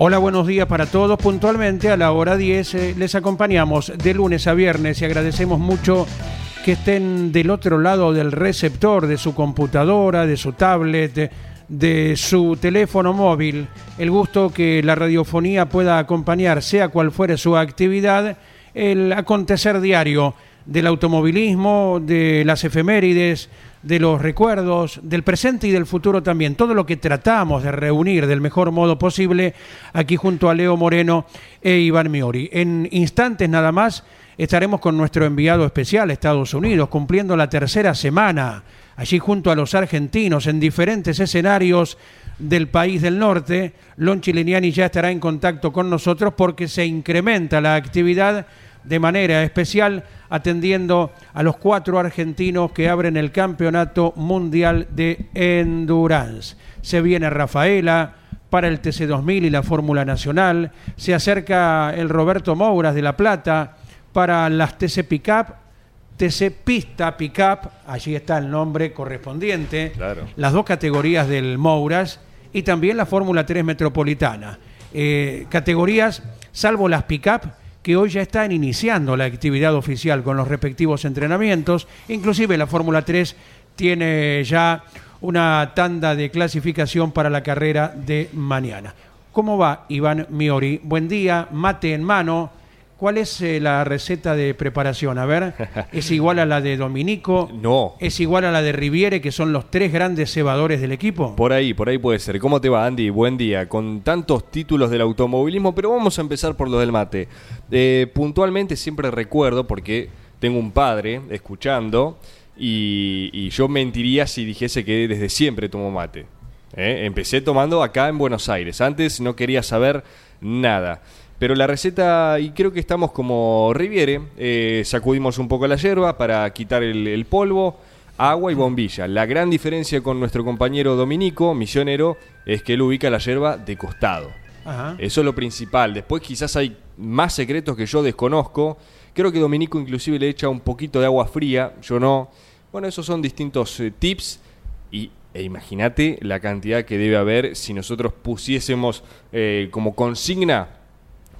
Hola, buenos días para todos. Puntualmente a la hora 10 eh, les acompañamos de lunes a viernes y agradecemos mucho que estén del otro lado del receptor de su computadora, de su tablet, de, su teléfono móvil. El gusto que la radiofonía pueda acompañar, sea cual fuere su actividad, el acontecer diario del automovilismo, de las efemérides, de los recuerdos, del presente y del futuro también. Todo lo que tratamos de reunir del mejor modo posible aquí junto a Leo Moreno e Iván Miori. En instantes nada más estaremos con nuestro enviado especial Estados Unidos, cumpliendo la tercera semana, allí junto a los argentinos, en diferentes escenarios del país del norte. Lon Chileniani ya estará en contacto con nosotros porque se incrementa la actividad de manera especial atendiendo a los cuatro argentinos que abren el Campeonato Mundial de Endurance. Se viene Rafaela para el TC2000 y la Fórmula Nacional. Se acerca el Roberto Mouras de La Plata para las TC Pickup. TC Pista Pickup, allí está el nombre correspondiente. Claro. Las dos categorías del Mouras y también la Fórmula 3 Metropolitana. Eh, categorías, salvo las Pickup, que hoy ya están iniciando la actividad oficial con los respectivos entrenamientos. Inclusive la Fórmula 3 tiene ya una tanda de clasificación para la carrera de mañana. ¿Cómo va Iván Miori? Buen día, mate en mano. ¿Cuál es eh, la receta de preparación? A ver, ¿es igual a la de Dominico? No. ¿Es igual a la de Riviere, que son los tres grandes cebadores del equipo? Por ahí, por ahí puede ser. ¿Cómo te va, Andy? Buen día. Con tantos títulos del automovilismo, pero vamos a empezar por los del mate. Eh, puntualmente siempre recuerdo, porque tengo un padre escuchando, y, y yo mentiría si dijese que desde siempre tomo mate. ¿eh? Empecé tomando acá en Buenos Aires. Antes no quería saber nada. Pero la receta, y creo que estamos como Riviere, eh, sacudimos un poco la hierba para quitar el, el polvo, agua y bombilla. La gran diferencia con nuestro compañero Dominico, misionero, es que él ubica la hierba de costado. Ajá. Eso es lo principal. Después quizás hay más secretos que yo desconozco. Creo que Dominico inclusive le echa un poquito de agua fría, yo no. Bueno, esos son distintos eh, tips y e imagínate la cantidad que debe haber si nosotros pusiésemos eh, como consigna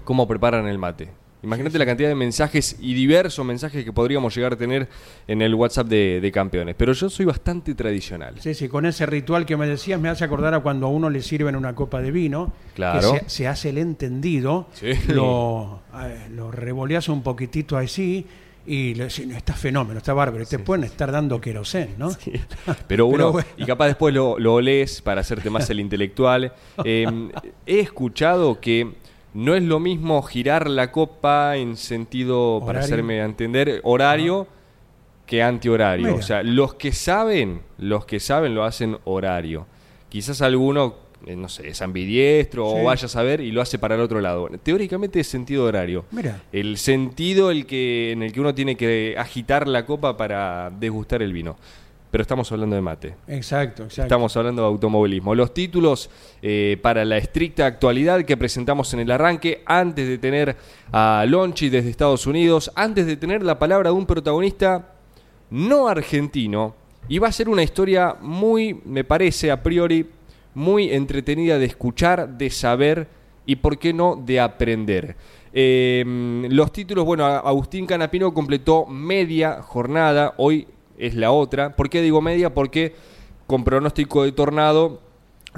cómo preparan el mate. Imagínate la cantidad de mensajes y diversos mensajes que podríamos llegar a tener en el WhatsApp de, de campeones. Pero yo soy bastante tradicional. Sí, sí, con ese ritual que me decías me hace acordar a cuando a uno le sirven una copa de vino, Claro. que se, se hace el entendido, Sí. lo, eh, lo revoleas un poquitito así y le decís, "No, está fenómeno, está bárbaro, y te pueden estar dando querosén, ¿no? Pero uno, bueno. y capaz después lo, lo lees para hacerte más el intelectual. Eh, he escuchado que no es lo mismo girar la copa en sentido, para hacerme entender, horario que antihorario. Mira. O sea, los que saben, los que saben lo hacen horario. Quizás alguno, eh, no sé, es ambidiestro Sí. o vaya a saber y lo hace para el otro lado. Teóricamente es sentido horario. Mira. El sentido el que, en el que uno tiene que agitar la copa para degustar el vino. Pero estamos hablando de mate. Exacto, exacto. Estamos hablando de automovilismo. Los títulos eh, para la estricta actualidad que presentamos en el arranque, antes de tener a Lonchi desde Estados Unidos, antes de tener la palabra de un protagonista no argentino, y va a ser una historia muy, me parece a priori, muy entretenida de escuchar, de saber y, por qué no, de aprender. Eh, los títulos, bueno, Agustín Canapino completó media jornada, hoy es la otra. ¿Por qué digo media? Porque con pronóstico de tornado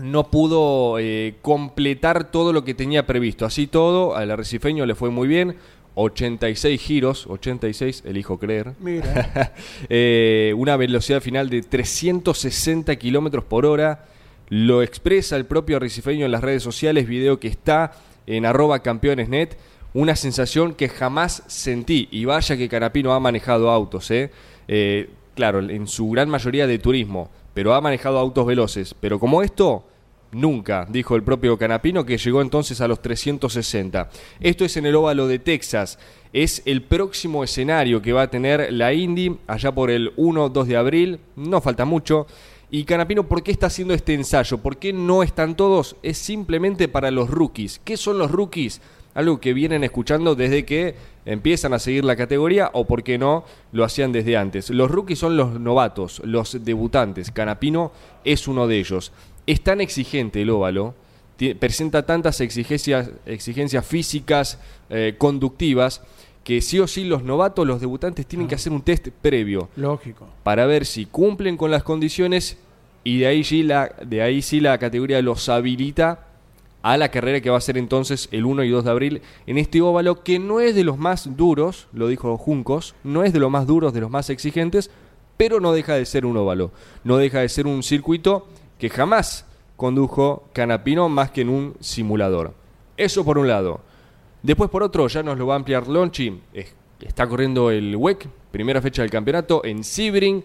no pudo eh, completar todo lo que tenía previsto. Así todo, al arrecifeño le fue muy bien. 86 giros, 86, elijo creer. Mira. Eh, una velocidad final de 360 kilómetros por hora. Lo expresa el propio arrecifeño en las redes sociales, video que está en arroba campeonesnet. Una sensación que jamás sentí. Y vaya que Canapino ha manejado autos, ¿eh? Eh, claro, en su gran mayoría de turismo, pero ha manejado autos veloces. Pero como esto, Nunca, dijo el propio Canapino, que llegó entonces a los 360. Esto es en el óvalo de Texas. Es el próximo escenario que va a tener la Indy allá por el 1-2 de abril. No falta mucho. Y Canapino, ¿por qué está haciendo este ensayo? ¿Por qué no están todos? Es simplemente para los rookies. ¿Qué son los rookies? Algo que vienen escuchando desde que empiezan a seguir la categoría o, por qué no, lo hacían desde antes. Los rookies son los novatos, los debutantes. Canapino es uno de ellos. Es tan exigente el óvalo, presenta tantas exigencias, exigencias físicas, eh, conductivas, que sí o sí los novatos, los debutantes tienen que hacer un test previo. Lógico. Para ver si cumplen con las condiciones y de ahí sí la, de ahí sí la categoría los habilita a la carrera que va a ser entonces el 1 y 2 de abril en este óvalo que no es de los más duros, lo dijo Juncos, no es de los más duros, de los más exigentes, pero no deja de ser un óvalo, no deja de ser un circuito que jamás condujo Canapino más que en un simulador. Eso por un lado. Después por otro, ya nos lo va a ampliar Lonchi, está corriendo el WEC, primera fecha del campeonato, en Sibring,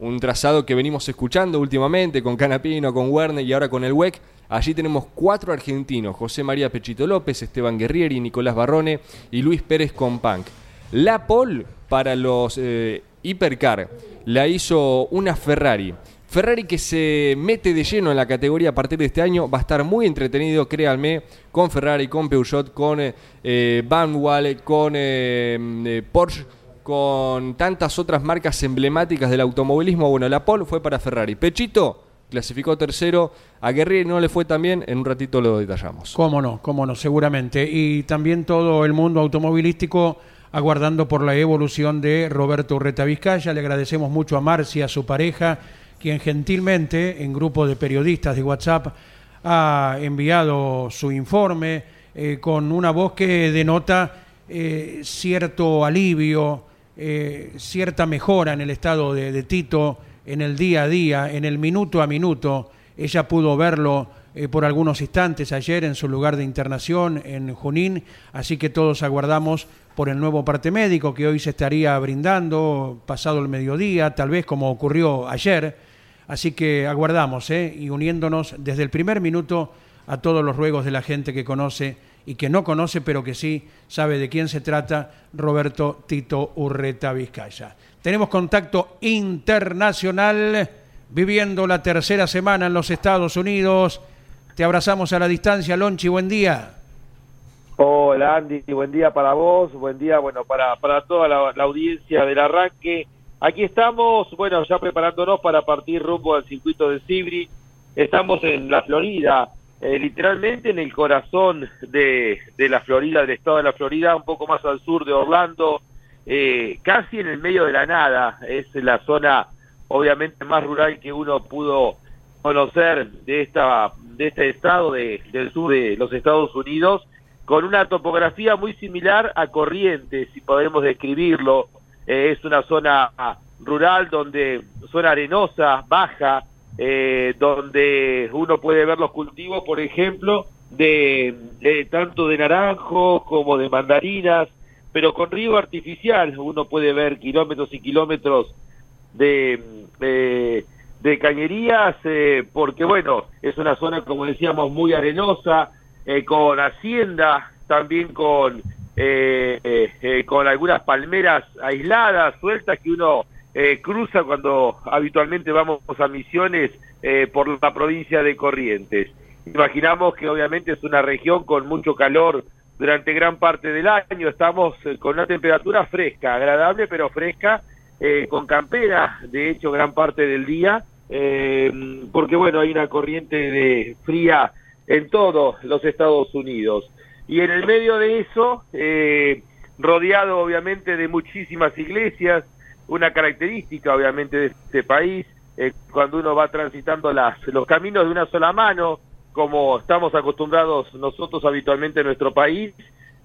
un trazado que venimos escuchando últimamente con Canapino, con Werner y ahora con el WEC. Allí tenemos cuatro argentinos, José María Pechito López, Esteban Guerrieri, Nicolás Barrone y Luis Pérez con Punk. La pole para los eh, Hipercar la hizo una Ferrari. Ferrari que se mete de lleno en la categoría a partir de este año va a estar muy entretenido, créanme, con Ferrari, con Peugeot, con eh, eh Van con eh, Porsche, con tantas otras marcas emblemáticas del automovilismo. Bueno, la pole fue para Ferrari. Pechito clasificó tercero, a Guerrieri no le fue tan bien, en un ratito lo detallamos. Cómo no, cómo no, seguramente. Y también todo el mundo automovilístico aguardando por la evolución de Roberto Urreta Vizcaya. Le agradecemos mucho a Marcia, a su pareja quien gentilmente en grupo de periodistas de WhatsApp ha enviado su informe eh, con una voz que denota eh, cierto alivio, eh, cierta mejora en el estado de, Tito, en el día a día, en el minuto a minuto. Ella pudo verlo por algunos instantes ayer en su lugar de internación en Junín, así que todos aguardamos por el nuevo parte médico que hoy se estaría brindando pasado el mediodía, tal vez como ocurrió ayer Así que aguardamos ¿eh? y uniéndonos desde el primer minuto a todos los ruegos de la gente que conoce y que no conoce, pero que sí sabe de quién se trata, Roberto Tito Urreta Vizcaya. Tenemos contacto internacional viviendo la tercera semana en los Estados Unidos. Te abrazamos a la distancia, Lonchi, buen día. Hola Andy, buen día para vos, buen día bueno para, para toda la, audiencia del arranque Aquí estamos, bueno, ya preparándonos para partir rumbo al circuito de Sibri. Estamos en la Florida, eh, literalmente en el corazón de, de, la Florida, del estado de la Florida, un poco más al sur de Orlando, eh, casi en el medio de la nada. Es la zona, obviamente, más rural que uno pudo conocer de esta de este estado de, del sur de los Estados Unidos, con una topografía muy similar a Corrientes, si podemos describirlo eh, es una zona rural donde zona arenosa, baja, eh, donde uno puede ver los cultivos, por ejemplo, de, tanto de naranjo como de mandarinas, pero con río artificial. Uno puede ver kilómetros y kilómetros de, de cañerías, eh, porque bueno, es una zona, como decíamos, muy arenosa, con hacienda, también con eh, eh, con algunas palmeras aisladas, sueltas, que uno eh, cruza cuando habitualmente vamos a misiones eh, por la provincia de Corrientes. Imaginamos que obviamente es una región con mucho calor durante gran parte del año, estamos con una temperatura fresca, agradable pero fresca, con campera, de hecho, gran parte del día, porque bueno, hay una corriente de fría en todos los Estados Unidos. Y en el medio de eso, eh, rodeado obviamente de muchísimas iglesias, una característica obviamente de este país, eh, cuando uno va transitando las, los caminos de una sola mano, como estamos acostumbrados nosotros habitualmente en nuestro país,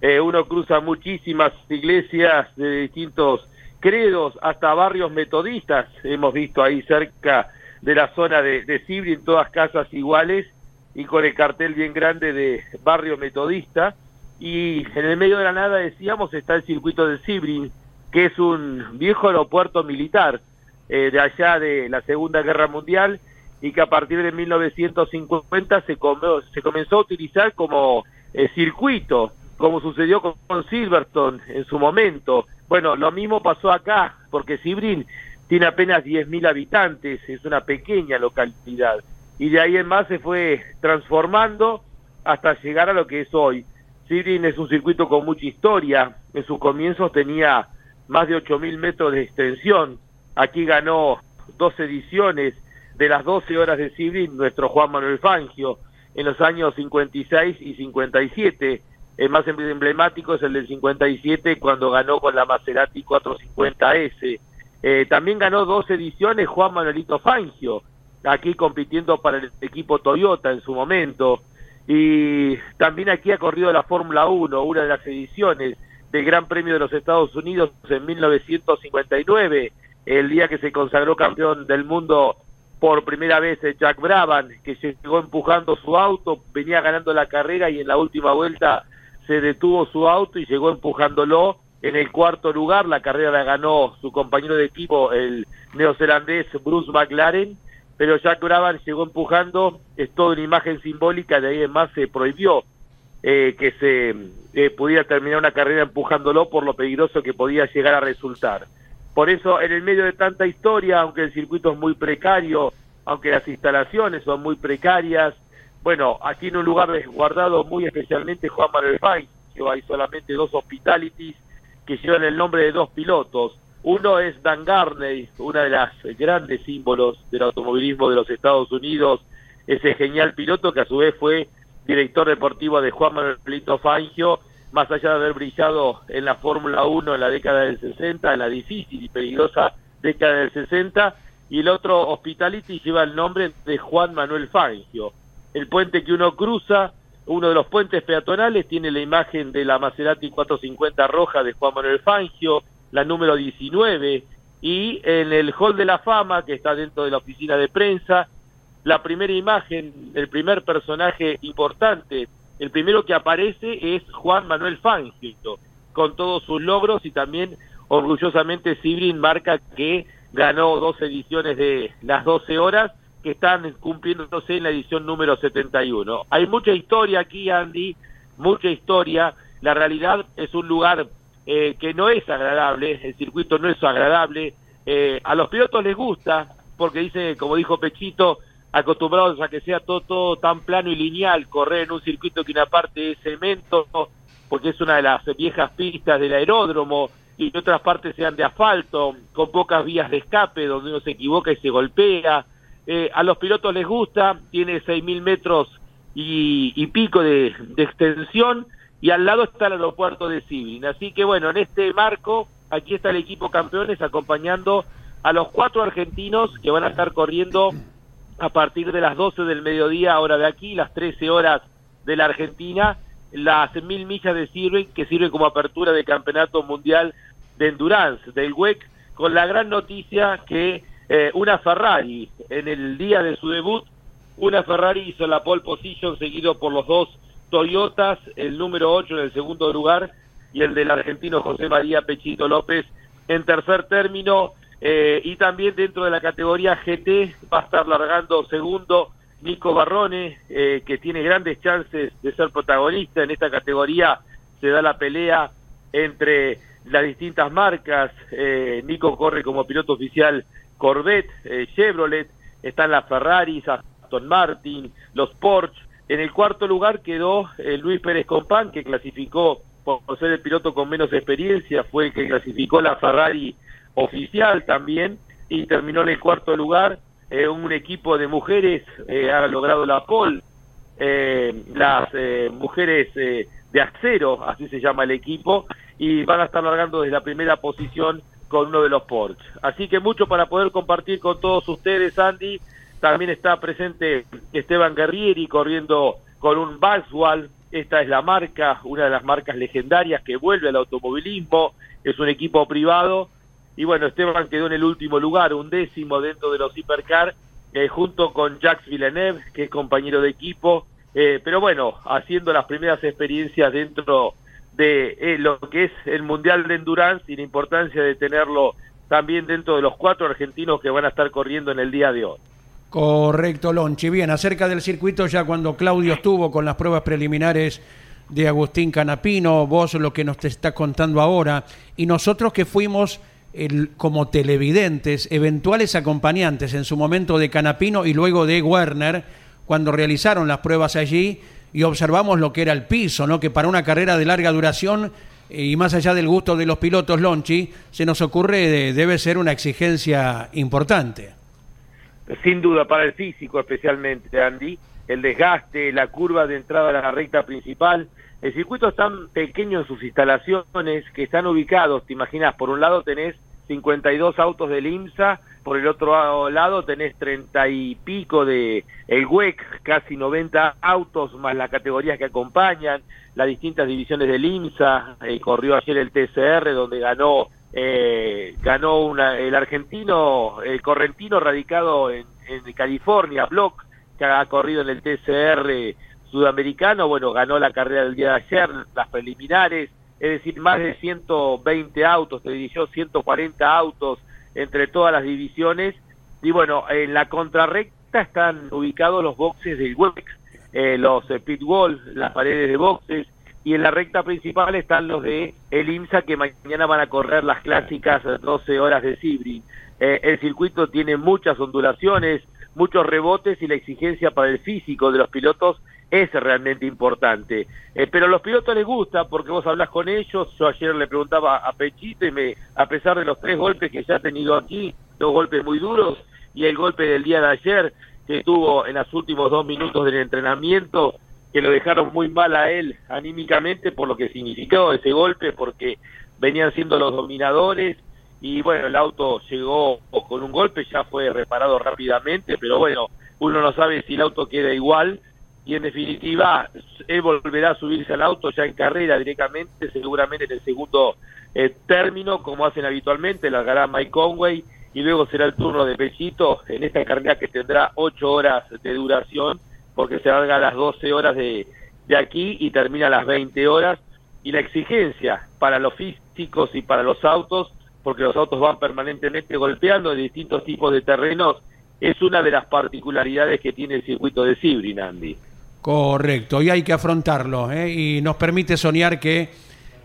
eh, uno cruza muchísimas iglesias de distintos credos, hasta barrios metodistas, hemos visto ahí cerca de la zona de, de en todas casas iguales y con el cartel bien grande de barrio metodista. Y en el medio de la nada, decíamos, está el circuito de Sibrin, que es un viejo aeropuerto militar eh, de allá de la Segunda Guerra Mundial y que a partir de 1950 se, se comenzó a utilizar como eh, circuito, como sucedió con, Silverstone en su momento. Bueno, lo mismo pasó acá, porque Sibrin tiene apenas 10.000 habitantes, es una pequeña localidad, y de ahí en más se fue transformando hasta llegar a lo que es hoy. Sibrin es un circuito con mucha historia, en sus comienzos tenía más de 8.000 metros de extensión, aquí ganó dos ediciones de las 12 horas de Sibrin nuestro Juan Manuel Fangio en los años 56 y 57. El más emblemático es el del 57 cuando ganó con la Maserati 450S. Eh, también ganó dos ediciones Juan Manuelito Fangio, aquí compitiendo para el equipo Toyota en su momento. Y también aquí ha corrido la Fórmula 1, una de las ediciones del Gran Premio de los Estados Unidos en 1959, el día que se consagró campeón del mundo por primera vez Jack Brabham, que llegó empujando su auto, venía ganando la carrera y en la última vuelta se detuvo su auto y llegó empujándolo en el cuarto lugar. La carrera la ganó su compañero de equipo, el neozelandés Bruce McLaren, pero Jack Brabham llegó empujando, es toda una imagen simbólica, de ahí en más se prohibió eh, que se eh, pudiera terminar una carrera empujándolo por lo peligroso que podía llegar a resultar. Por eso, en el medio de tanta historia, aunque el circuito es muy precario, aunque las instalaciones son muy precarias, bueno, aquí en un lugar resguardado muy especialmente Juan Manuel Fay, que hay solamente dos hospitalities que llevan el nombre de dos pilotos. Uno es Dan Garney, una de las grandes símbolos del automovilismo de los Estados Unidos, ese genial piloto que a su vez fue director deportivo de Juan Manuel Lito Fangio, más allá de haber brillado en la Fórmula 1 en la década del 60, en la difícil y peligrosa década del 60, y el otro Hospitality lleva el nombre de Juan Manuel Fangio. El puente que uno cruza, uno de los puentes peatonales, tiene la imagen de la Maserati 450 roja de Juan Manuel Fangio, la número 19, y en el Hall de la Fama, que está dentro de la oficina de prensa, la primera imagen, el primer personaje importante el primero que aparece es Juan Manuel Fangio, con todos sus logros y también orgullosamente Sibrin marca que ganó dos ediciones de las 12 horas que están cumpliéndose en la edición número 71. Hay mucha historia aquí, Andy, mucha historia. La realidad es un lugar eh, que no es agradable, el circuito no es agradable. Eh, a los pilotos les gusta, porque dice, como dijo Pechito, acostumbrados a que sea todo, tan plano y lineal, correr en un circuito que una parte es cemento, porque es una de las viejas pistas del aeródromo, y otras partes sean de asfalto, con pocas vías de escape, donde uno se equivoca y se golpea. Eh, a los pilotos les gusta, tiene 6.000 metros y, pico de, extensión, y al lado está el aeropuerto de Sibrin. Así que bueno, en este marco, aquí está el equipo campeones acompañando a los cuatro argentinos que van a estar corriendo a partir de las 12 del mediodía, hora de aquí, las 13 horas de la Argentina, las mil millas de sirven, que sirven como apertura del Campeonato Mundial de Endurance del WEC, con la gran noticia que eh, una Ferrari, en el día de su debut, una Ferrari hizo la pole position seguido por los dos Toyotas, el número 8 en el segundo lugar y el del argentino José María Pechito López en tercer término eh, y también dentro de la categoría GT va a estar largando segundo Nico Barrone, eh, que tiene grandes chances de ser protagonista en esta categoría. Se da la pelea entre las distintas marcas. Eh, Nico corre como piloto oficial Corvette, Chevrolet, están las Ferraris, Aston Martin, los Porsche. En el cuarto lugar quedó Luis Pérez Compán, que clasificó por ser el piloto con menos experiencia, fue el que clasificó la Ferrari oficial también y terminó en el cuarto lugar. Eh, un equipo de mujeres eh, ha logrado la pole, eh, las mujeres de acero, así se llama el equipo, y van a estar largando desde la primera posición con uno de los Porsche. Así que mucho para poder compartir con todos ustedes, Andy. También está presente Esteban Guerrieri corriendo con un Valswall, esta es la marca, una de las marcas legendarias que vuelve al automovilismo, es un equipo privado, y bueno, Esteban quedó en el último lugar, un décimo dentro de los Hipercar, eh, junto con Jacques Villeneuve, que es compañero de equipo, eh, pero bueno, haciendo las primeras experiencias dentro de eh, lo que es el Mundial de Endurance y la importancia de tenerlo también dentro de los cuatro argentinos que van a estar corriendo en el día de hoy. Correcto, Lonchi. Bien, acerca del circuito, ya cuando Claudio estuvo con las pruebas preliminares de Agustín Canapino, vos lo que nos te está contando ahora, y nosotros que fuimos el, como televidentes, eventuales acompañantes en su momento de Canapino y luego de Werner, cuando realizaron las pruebas allí y observamos lo que era el piso, ¿no? que para una carrera de larga duración eh, y más allá del gusto de los pilotos Lonchi, se nos ocurre debe ser una exigencia importante. Sin duda, para el físico especialmente, Andy, el desgaste, la curva de entrada a la recta principal, el circuito es tan pequeño en sus instalaciones que están ubicados, te imaginas, por un lado tenés 52 autos del IMSA, por el otro lado tenés 30 y pico de el WEC, casi 90 autos más las categorías que acompañan, las distintas divisiones del IMSA, eh, corrió ayer el TCR donde ganó eh, ganó una, el argentino, el correntino radicado en, en California, Block, que ha corrido en el TCR sudamericano, bueno, ganó la carrera del día de ayer, las preliminares, es decir, más de 120 autos, te dirigió 140 autos entre todas las divisiones, y bueno, en la contrarrecta están ubicados los boxes del WEX, eh, los eh, pit wall, las paredes de boxes, y en la recta principal están los de el IMSA que mañana van a correr las clásicas 12 horas de Sibri. Eh, el circuito tiene muchas ondulaciones, muchos rebotes y la exigencia para el físico de los pilotos es realmente importante. Eh, pero a los pilotos les gusta porque vos hablas con ellos. Yo ayer le preguntaba a Pechito y me, a pesar de los tres golpes que ya ha tenido aquí, dos golpes muy duros y el golpe del día de ayer que tuvo en los últimos dos minutos del entrenamiento, que lo dejaron muy mal a él anímicamente por lo que significó ese golpe, porque venían siendo los dominadores y bueno, el auto llegó con un golpe, ya fue reparado rápidamente, pero bueno, uno no sabe si el auto queda igual y en definitiva él volverá a subirse al auto ya en carrera directamente, seguramente en el segundo eh, término, como hacen habitualmente, largará Mike Conway y luego será el turno de Pechito en esta carrera que tendrá ocho horas de duración, porque se larga a las 12 horas de, de aquí y termina a las 20 horas, y la exigencia para los físicos y para los autos, porque los autos van permanentemente golpeando en distintos tipos de terrenos, es una de las particularidades que tiene el circuito de Sibri, Andy. Correcto, y hay que afrontarlo, ¿eh? y nos permite soñar que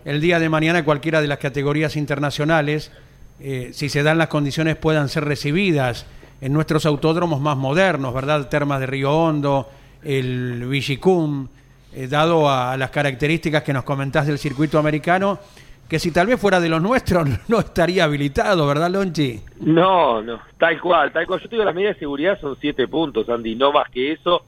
el día de mañana cualquiera de las categorías internacionales, eh, si se dan las condiciones, puedan ser recibidas en nuestros autódromos más modernos, ¿verdad? Termas de Río Hondo, el Vigicum, eh, dado a, las características que nos comentás del circuito americano, que si tal vez fuera de los nuestros no estaría habilitado, ¿verdad, Lonchi? No, no, tal cual, tal cual. Yo te digo, las medidas de seguridad son siete puntos, Andy, no más que eso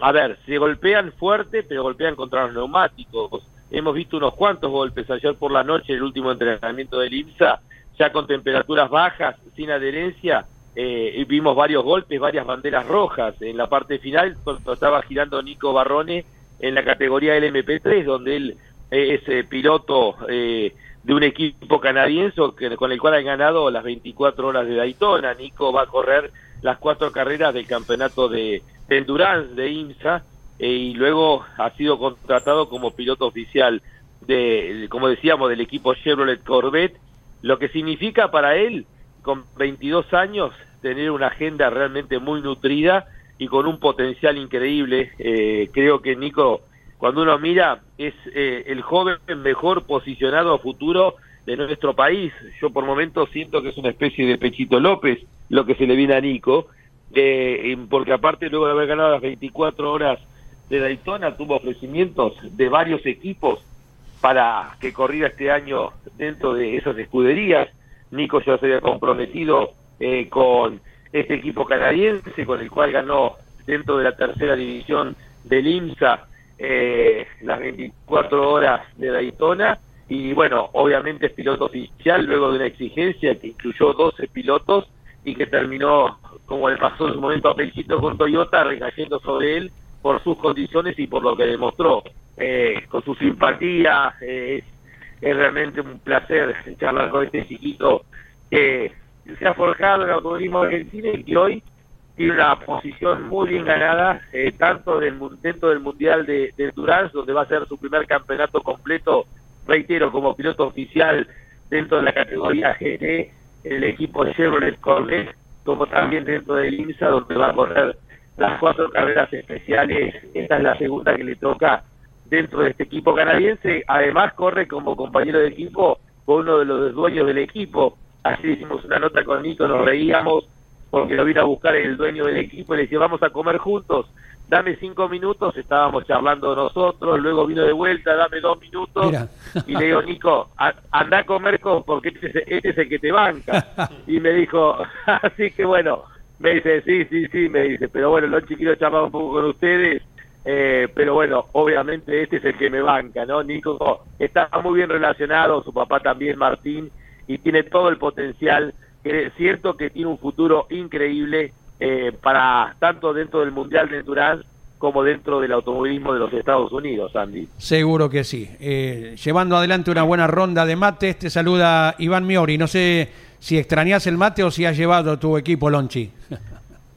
a ver, se golpean fuerte, pero golpean contra los neumáticos. Hemos visto unos cuantos golpes ayer por la noche, el último entrenamiento del IMSA, ya con temperaturas bajas, sin adherencia, eh, vimos varios golpes, varias banderas rojas. En la parte final, cuando estaba girando Nico Barrone en la categoría LMP3, donde él es eh, piloto eh, de un equipo canadiense con el cual ha ganado las 24 horas de Daytona. Nico va a correr las cuatro carreras del campeonato de, Endurance de IMSA eh, y luego ha sido contratado como piloto oficial de, como decíamos, del equipo Chevrolet Corvette, lo que significa para él, con 22 años, tener una agenda realmente muy nutrida y con un potencial increíble. Eh, creo que Nico, cuando uno mira, es eh, el joven mejor posicionado a futuro de nuestro país. Yo por momentos siento que es una especie de Pechito López lo que se le viene a Nico, eh, porque aparte luego de haber ganado las 24 horas de Daytona tuvo ofrecimientos de varios equipos para que corriera este año dentro de esas escuderías. Nico ya se había comprometido eh, con este equipo canadiense con el cual ganó dentro de la tercera división del IMSA eh, las 24 horas de Daytona y bueno, obviamente es piloto oficial luego de una exigencia que incluyó 12 pilotos y que terminó, como le pasó en su momento a Pechito con Toyota, recayendo sobre él por sus condiciones y por lo que demostró. eh, con su simpatía. Eh, es realmente un placer charlar con este chiquito que se ha forjado en el automovilismo argentino y que hoy tiene una posición muy bien ganada, eh, tanto dentro del Mundial de, de Durán, donde va a ser su primer campeonato completo, reitero, como piloto oficial dentro de la categoría GT, el equipo Chevrolet Corvette, como también dentro del IMSA, donde va a correr las cuatro carreras especiales. Esta es la segunda que le toca dentro de este equipo canadiense. Además, corre como compañero de equipo con uno de los dueños del equipo. Así hicimos una nota con Nico, nos reíamos porque lo vino a buscar el dueño del equipo y le decía, vamos a comer juntos, dame cinco minutos, estábamos charlando nosotros, luego vino de vuelta, dame dos minutos, y le digo, Nico, anda a comer con, porque este, este, es el que te banca. Y me dijo, así que bueno, me dice, sí, sí, sí, me dice, pero bueno, los chiquitos charlaba un poco con ustedes, eh, pero bueno, obviamente este es el que me banca, ¿no? Nico está muy bien relacionado, su papá también, Martín, y tiene todo el potencial que es cierto que tiene un futuro increíble eh, para tanto dentro del Mundial de Endurance como dentro del automovilismo de los Estados Unidos, Andy. Seguro que sí. Eh, llevando adelante una buena ronda de mates, te saluda Iván Miori. No sé si extrañas el mate o si has llevado tu equipo, Lonchi.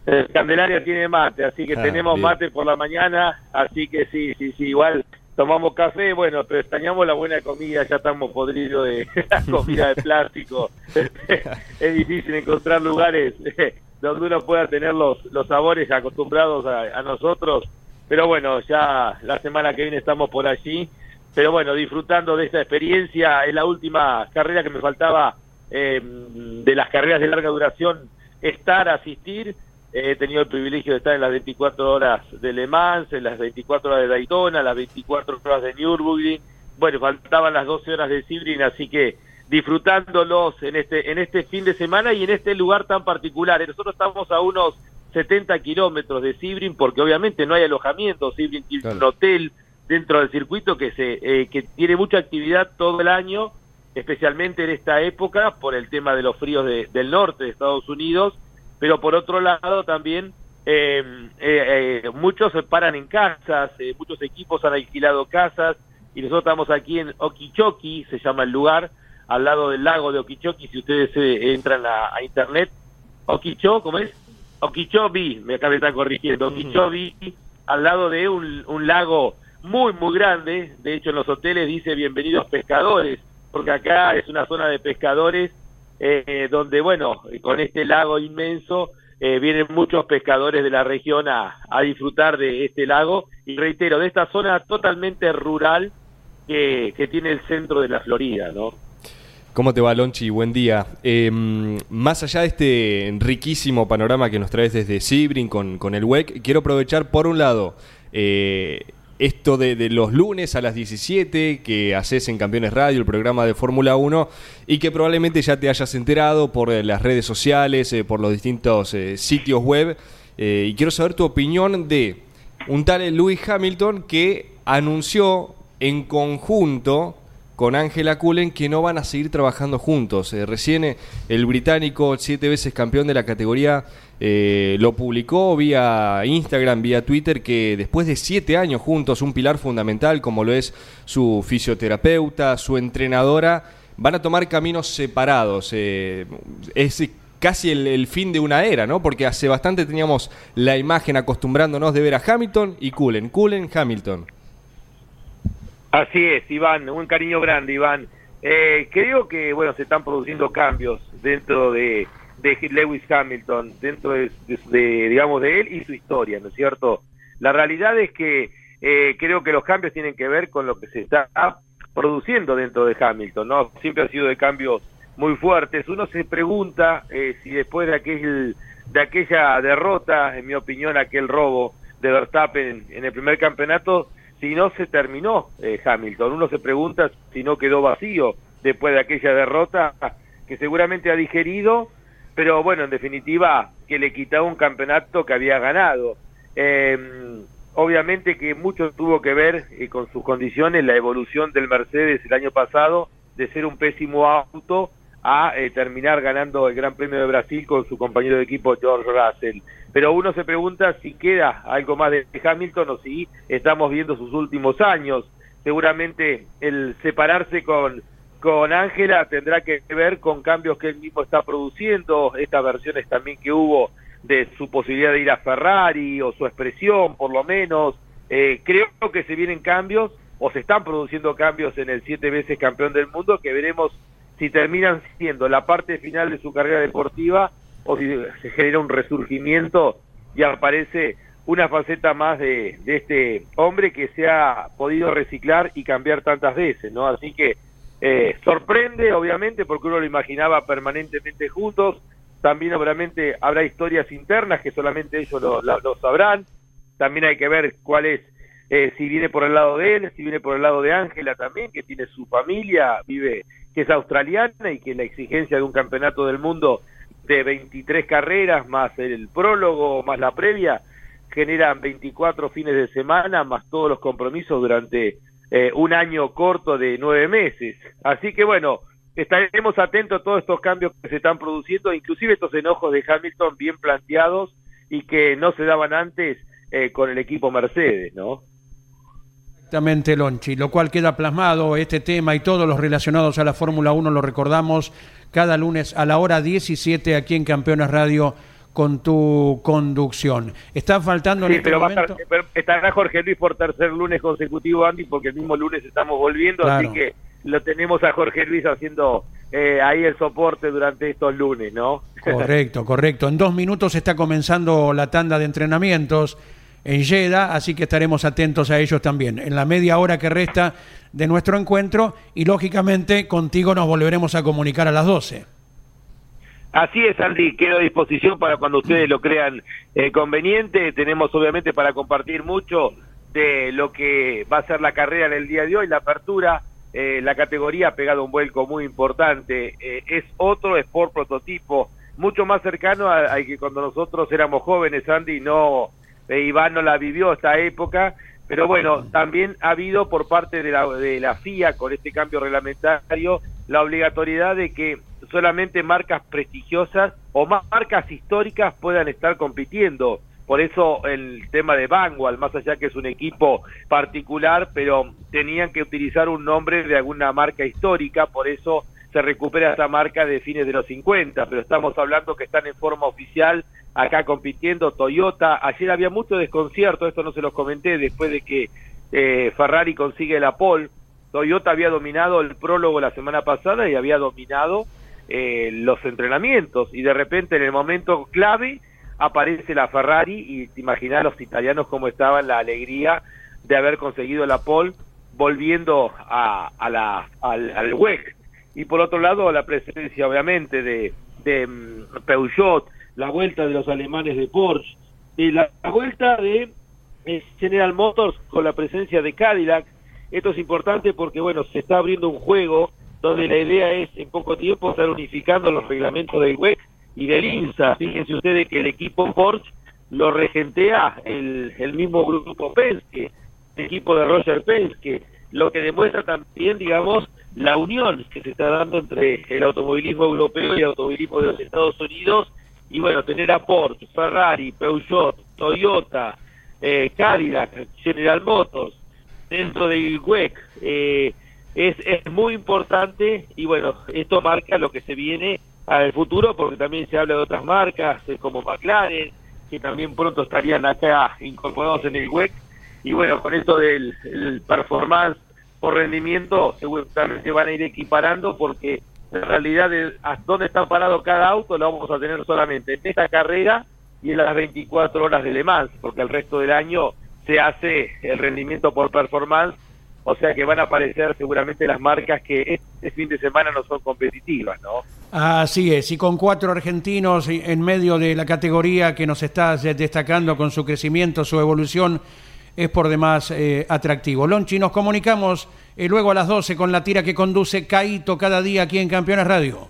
El Candelaria tiene mate, así que ah, tenemos mate por la mañana, así que sí, sí, sí, igual tomamos café, bueno, pero extrañamos la buena comida, ya estamos podridos de la comida de plástico. es difícil encontrar lugares donde uno pueda tener los, los sabores acostumbrados a, nosotros, pero bueno, ya la semana que viene estamos por allí, pero bueno, disfrutando de esta experiencia, es la última carrera que me faltaba eh, de las carreras de larga duración, estar, asistir, he tenido el privilegio de estar en las 24 horas de Le Mans, en las 24 horas de Daytona, las 24 horas de Nürburgring. Bueno, faltaban las 12 horas de Sebring, así que disfrutándolos en este en este fin de semana y en este lugar tan particular. Nosotros estamos a unos 70 kilómetros de Sebring porque obviamente no hay alojamiento. Sebring tiene un hotel dentro del circuito que se eh, que tiene mucha actividad todo el año, especialmente en esta época por el tema de los fríos del norte de Estados Unidos pero por otro lado también eh, eh, eh, muchos se paran en casas, muchos equipos han alquilado casas y nosotros estamos aquí en Okeechobee, se llama el lugar, al lado del lago de Okeechobee, si ustedes entran a, internet, Okeechobee, ¿cómo es? Okeechobee, me acaba de estar corrigiendo, Okeechobee, al lado de un, un lago muy, muy grande, de hecho en los hoteles dice bienvenidos pescadores, porque acá es una zona de pescadores eh, donde, bueno, con este lago inmenso, eh, vienen muchos pescadores de la región a, a, disfrutar de este lago. Y reitero, de esta zona totalmente rural que, que tiene el centro de la Florida, ¿no? ¿Cómo te va, Lonchi? Buen día. Em, más allá de este riquísimo panorama que nos traes desde Sibrin con, con el WEC, quiero aprovechar por un lado eh, esto de, los lunes a las 17 que haces en Campeones Radio, el programa de Fórmula 1, y que probablemente ya te hayas enterado por eh, las redes sociales, eh, por los distintos sitios web. y quiero saber tu opinión de un tal Lewis Hamilton que anunció en conjunto con Angela Cullen que no van a seguir trabajando juntos. Eh, recién eh, el británico, siete veces campeón de la categoría, eh, lo publicó vía Instagram, vía Twitter, que después de siete años juntos, un pilar fundamental como lo es su fisioterapeuta, su entrenadora, van a tomar caminos separados. es casi el, el, fin de una era, ¿no? Porque hace bastante teníamos la imagen acostumbrándonos de ver a Hamilton y Cullen, Cullen, Hamilton. Así es, Iván, un cariño grande, Iván. Eh, creo que, bueno, se están produciendo cambios dentro de, de Lewis Hamilton, dentro de, digamos, de él y su historia, ¿no es cierto? La realidad es que eh, creo que los cambios tienen que ver con lo que se está produciendo dentro de Hamilton, ¿no? Siempre ha sido de cambios muy fuertes. Uno se pregunta eh, si después de aquel de aquella derrota, en mi opinión, aquel robo de Verstappen en el primer campeonato, si no se terminó eh, Hamilton. Uno se pregunta si no quedó vacío después de aquella derrota que seguramente ha digerido, pero bueno, en definitiva, que le quitaba un campeonato que había ganado. Em, obviamente que mucho tuvo que ver eh, con sus condiciones la evolución del Mercedes el año pasado de ser un pésimo auto a eh, terminar ganando el Gran Premio de Brasil con su compañero de equipo George Russell. Pero uno se pregunta si queda algo más de Hamilton o si estamos viendo sus últimos años. Seguramente el separarse con con Ángela tendrá que ver con cambios que él mismo está produciendo, estas versiones también que hubo de su posibilidad de ir a Ferrari o su expresión, por lo menos. Eh, creo que se vienen cambios o se están produciendo cambios en el siete veces campeón del mundo que veremos si terminan siendo la parte final de su carrera deportiva o si se genera un resurgimiento y aparece una faceta más de, este hombre que se ha podido reciclar y cambiar tantas veces, ¿no? Así que eh, sorprende, obviamente, porque uno lo imaginaba permanentemente juntos. También, obviamente, habrá historias internas que solamente ellos lo, sabrán. También hay que ver cuál es, eh, si viene por el lado de él, si viene por el lado de Ángela también, que tiene su familia, vive, que es australiana y que la exigencia de un campeonato del mundo de 23 carreras, más el prólogo, más la previa, generan 24 fines de semana, más todos los compromisos durante eh, un año corto de nueve meses. Así que bueno, estaremos atentos a todos estos cambios que se están produciendo, inclusive estos enojos de Hamilton bien planteados y que no se daban antes eh, con el equipo Mercedes, ¿no? Exactamente, Lonchi, lo cual queda plasmado este tema y todos los relacionados a la Fórmula 1 lo recordamos cada lunes a la hora 17 aquí en Campeones Radio con tu conducción. Está faltando en este pero momento... pero estará Jorge Luis por tercer lunes consecutivo, Andy, porque el mismo lunes estamos volviendo, así que lo tenemos a Jorge Luis haciendo eh, ahí el soporte durante estos lunes, ¿no? Correcto, correcto. En dos minutos está comenzando la tanda de entrenamientos en Jeddah, así que estaremos atentos a ellos también. En la media hora que resta de nuestro encuentro y lógicamente contigo nos volveremos a comunicar a las 12. Así es, Andy, quedo a disposición para cuando ustedes lo crean eh, conveniente. Tenemos obviamente para compartir mucho de lo que va a ser la carrera en el día de hoy, la apertura, eh, la categoría ha pegado un vuelco muy importante, eh, es otro sport prototipo, mucho más cercano a, que cuando nosotros éramos jóvenes, Andy, no, Iván no la vivió esta época, pero bueno, también ha habido por parte de la, de la FIA con este cambio reglamentario la obligatoriedad de que solamente marcas prestigiosas o marcas históricas puedan estar compitiendo. Por eso el tema de Vanguard, más allá que es un equipo particular, pero tenían que utilizar un nombre de alguna marca histórica, por eso se recupera esta marca de fines de los 50, pero estamos hablando que están en forma oficial acá compitiendo Toyota. Ayer había mucho desconcierto, esto no se los comenté, después de que eh, Ferrari consigue la pole. Toyota había dominado el prólogo la semana pasada y había dominado eh, los entrenamientos y de repente en el momento clave aparece la Ferrari y te imaginas los italianos cómo estaban la alegría de haber conseguido la pole volviendo a, a la, al, al WEC y por otro lado la presencia obviamente de, de mm, Peugeot la vuelta de los alemanes de Porsche y la, vuelta de eh, General Motors con la presencia de Cadillac esto es importante porque bueno se está abriendo un juego donde la idea es en poco tiempo estar unificando los reglamentos del WEC y del INSA. Fíjense ustedes que el equipo Porsche lo regentea el, el mismo grupo Penske, el equipo de Roger Penske, lo que demuestra también, digamos, la unión que se está dando entre el automovilismo europeo y el automovilismo de los Estados Unidos, y bueno, tener a Porsche, Ferrari, Peugeot, Toyota, eh, Cadillac, General Motors, dentro del WEC, eh, es, es muy importante y bueno, esto marca lo que se viene al futuro porque también se habla de otras marcas eh, como McLaren, que también pronto estarían acá incorporados en el WEC. Y bueno, con esto del performance por rendimiento seguramente van a ir equiparando porque en realidad de dónde está parado cada auto lo vamos a tener solamente en esta carrera y en las 24 horas de Le Mans, porque el resto del año se hace el rendimiento por performance o sea que van a aparecer seguramente las marcas que este fin de semana no son competitivas, ¿no? Así es, y con cuatro argentinos en medio de la categoría que nos está destacando con su crecimiento, su evolución, es por demás eh, atractivo. Lonchi, nos comunicamos eh, luego a las 12 con la tira que conduce Caito cada día aquí en Campeones Radio.